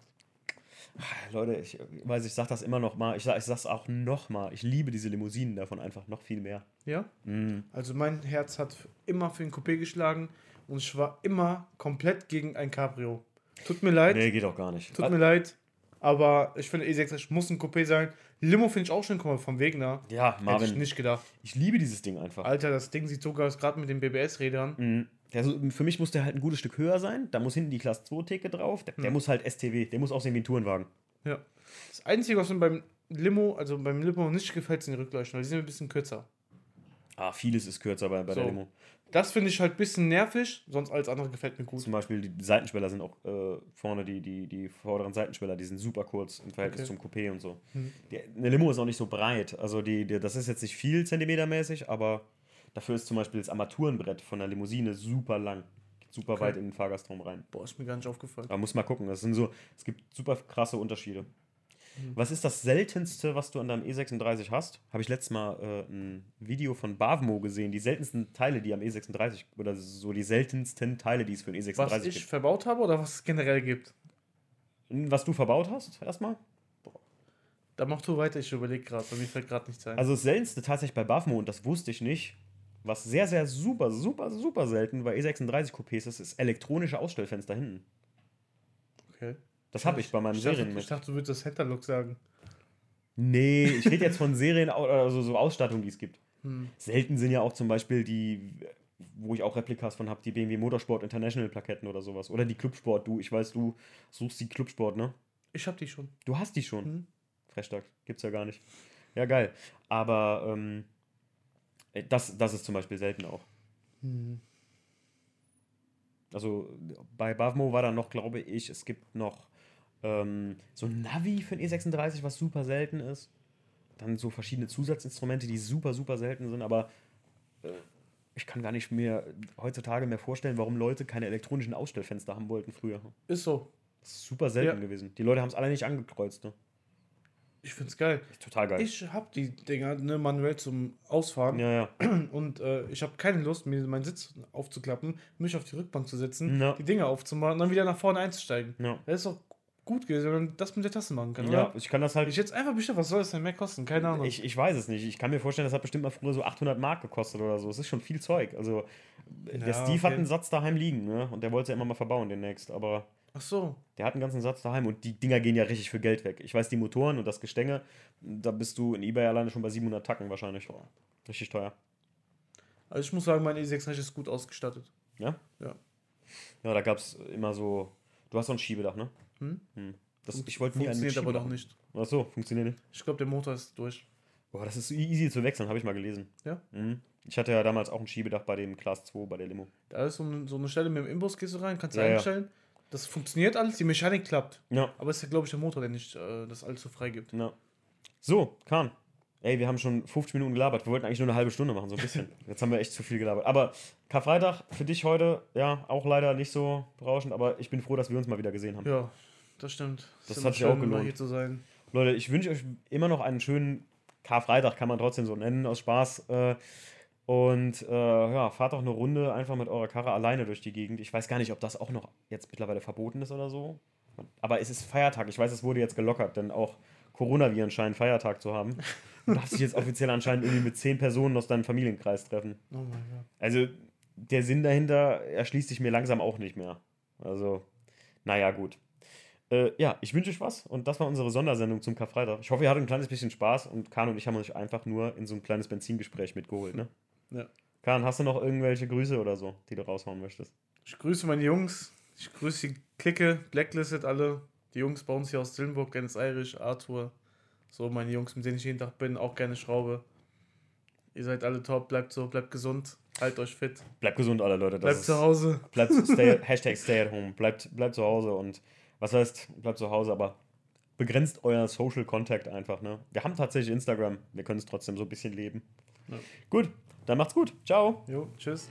Ah, Leute, ich weiß, ich sag das immer noch mal. Ich, sag, ich sag's auch noch mal. Ich liebe diese Limousinen davon einfach noch viel mehr. Ja. Mhm. Also mein Herz hat immer für den Coupé geschlagen. und ich war immer komplett gegen ein Cabrio. Tut mir leid. Nee, geht auch gar nicht. Tut mir leid. Aber ich finde, E36 muss ein Coupé sein. Limo finde ich auch schön, guck mal, vom Wegner. Ja, Hätte ich Marvin, nicht gedacht. ich liebe dieses Ding einfach. Alter, das Ding sieht sogar aus, gerade mit den BBS-Rädern. Mhm. Also für mich muss der halt ein gutes Stück höher sein. Da muss hinten die Class 2 Theke drauf. Der, der muss halt STW. Der muss aussehen wie ein Tourenwagen. Ja. Das Einzige, was mir beim Limo, also beim Limo nicht gefällt, sind die Rückleuchten, weil die sind ein bisschen kürzer. Ah, vieles ist kürzer bei, bei der So. Limo. Das finde ich halt ein bisschen nervig, sonst alles andere gefällt mir gut. Zum Beispiel die Seitenschweller sind auch äh, vorne, die, die, die vorderen Seitenschweller, die sind super kurz im Verhältnis Okay. zum Coupé und so. Hm. Die, eine Limo ist auch nicht so breit. Also die, die, das ist jetzt nicht viel zentimetermäßig, aber dafür ist zum Beispiel das Armaturenbrett von der Limousine super lang. Geht super Okay. weit in den Fahrgastraum rein. Boah, ist mir gar nicht aufgefallen. Da muss mal gucken. Das sind so, es gibt super krasse Unterschiede. Mhm. Was ist das seltenste, was du an deinem E36 hast? Habe ich letztes Mal äh, ein Video von Bavmo gesehen. Die seltensten Teile, die am E36 oder so die seltensten Teile, die es für den E36 Was ich gibt. verbaut habe oder was es generell gibt? Was du verbaut hast, erstmal? Da mach du weiter, ich überlege gerade, bei mir fällt gerade nichts ein. Also das seltenste tatsächlich bei Bavmo, und das wusste ich nicht, was sehr, sehr super, super, super selten bei E36 Coupés ist, ist elektronische Ausstellfenster hinten. okay. Das habe ich bei meinem ich dachte, Serien ich dachte, du würdest das Header-Look sagen. Nee, ich rede jetzt von Serien, also so Ausstattung, die es gibt. Hm. Selten sind ja auch zum Beispiel die, wo ich auch Replikas von habe, die BMW Motorsport International Plaketten oder sowas. Oder die Clubsport. Du, ich weiß, du suchst die Clubsport, ne? Ich hab die schon. Du hast die schon. Hm. Freshtag. Gibt's ja gar nicht. Ja, geil. Aber ähm, das, das ist zum Beispiel selten auch. Hm. Also bei Bavmo war dann noch, glaube ich, es gibt noch ähm, so ein Navi für den E36, was super selten ist. Dann so verschiedene Zusatzinstrumente, die super, super selten sind, aber äh, ich kann gar nicht mehr heutzutage mehr vorstellen, warum Leute keine elektronischen Ausstellfenster haben wollten früher. Ist so. Das ist super selten Ja. gewesen. Die Leute haben es alle nicht angekreuzt. Ne? Ich find's geil. Total geil. Ich hab die Dinger ne, manuell zum Ausfahren ja, ja. und äh, ich habe keine Lust, mir meinen Sitz aufzuklappen, mich auf die Rückbank zu setzen, Ja. die Dinger aufzumachen und dann wieder nach vorne einzusteigen. Ja. Das ist doch gut gewesen, wenn man das mit der Tasse machen kann, ja, oder? ich kann das halt. Ich jetzt einfach bestimmt, was soll das denn mehr kosten? Keine Ahnung. Ich, ich weiß es nicht. Ich kann mir vorstellen, das hat bestimmt mal früher so 800 Mark gekostet oder so. Es ist schon viel Zeug. Also, der Ja, Steve okay. hat einen Satz daheim liegen, ne? Und der wollte es ja immer mal verbauen demnächst. Aber Ach so. der hat einen ganzen Satz daheim und die Dinger gehen ja richtig für Geld weg. Ich weiß, die Motoren und das Gestänge, da bist du in eBay alleine schon bei 700 Tacken wahrscheinlich. Richtig teuer. Also ich muss sagen, mein E36 ist gut ausgestattet. Ja? Ja. Ja, da gab es immer so. Du hast so ein Schiebedach, ne? Hm? Das, ich wollte nie Funktioniert aber noch nicht. Ach so, funktioniert nicht. Ich glaube, der Motor ist durch. Boah, das ist easy zu wechseln, habe ich mal gelesen. Ja? Mhm. Ich hatte ja damals auch ein Schiebedach bei dem Class 2, bei der Limo. Da ist so, eine- so eine Stelle mit dem Imbus, gehst du rein, kannst du Ja, ja. einstellen. Das funktioniert alles, die Mechanik klappt. Ja. Aber es ist ja, glaube ich, der Motor, der nicht äh, das allzu frei gibt. Ja. So, Kahn. Ey, wir haben schon 50 Minuten gelabert. Wir wollten eigentlich nur eine halbe Stunde machen, so ein bisschen. Jetzt haben wir echt zu viel gelabert. Aber Karfreitag für dich heute, ja, auch leider nicht so berauschend, aber ich bin froh, dass wir uns mal wieder gesehen haben. Ja, das stimmt. Das ist hat sich auch gelohnt. hier zu sein. Leute, ich wünsche euch immer noch einen schönen Karfreitag, kann man trotzdem so nennen, aus Spaß. Äh, und äh, ja, fahrt doch eine Runde einfach mit eurer Karre alleine durch die Gegend. Ich weiß gar nicht, ob das auch noch jetzt mittlerweile verboten ist oder so. Aber es ist Feiertag. Ich weiß, es wurde jetzt gelockert, denn auch Coronaviren scheinen Feiertag zu haben. Du darfst dich jetzt offiziell anscheinend irgendwie mit zehn Personen aus deinem Familienkreis treffen. Oh mein Gott. Also der Sinn dahinter erschließt sich mir langsam auch nicht mehr. Also, naja, gut. Äh, ja, ich wünsche euch was und das war unsere Sondersendung zum Karfreitag. Ich hoffe, ihr hattet ein kleines bisschen Spaß und Kahn und ich haben euch einfach nur in so ein kleines Benzingespräch mitgeholt, ne? Ja. Kahn, hast du noch irgendwelche Grüße oder so, die du raushauen möchtest? Ich grüße meine Jungs. Ich grüße die Clique, Blacklisted alle. Die Jungs bei uns hier aus Dillenburg, Dennis Irish, Arthur. So, meine Jungs, mit denen ich jeden Tag bin, auch gerne schraube. Ihr seid alle top, bleibt so, bleibt gesund, haltet euch fit, Bleibt gesund, alle Leute. Das bleibt zu Hause. Bleibt, stay, Hashtag stay at home. Bleibt, bleibt zu Hause und was heißt, bleibt zu Hause, aber begrenzt euer Social Contact einfach, ne? Wir haben tatsächlich Instagram, wir können es trotzdem so ein bisschen leben. Ja. Gut, dann macht's gut. Ciao. Jo, tschüss.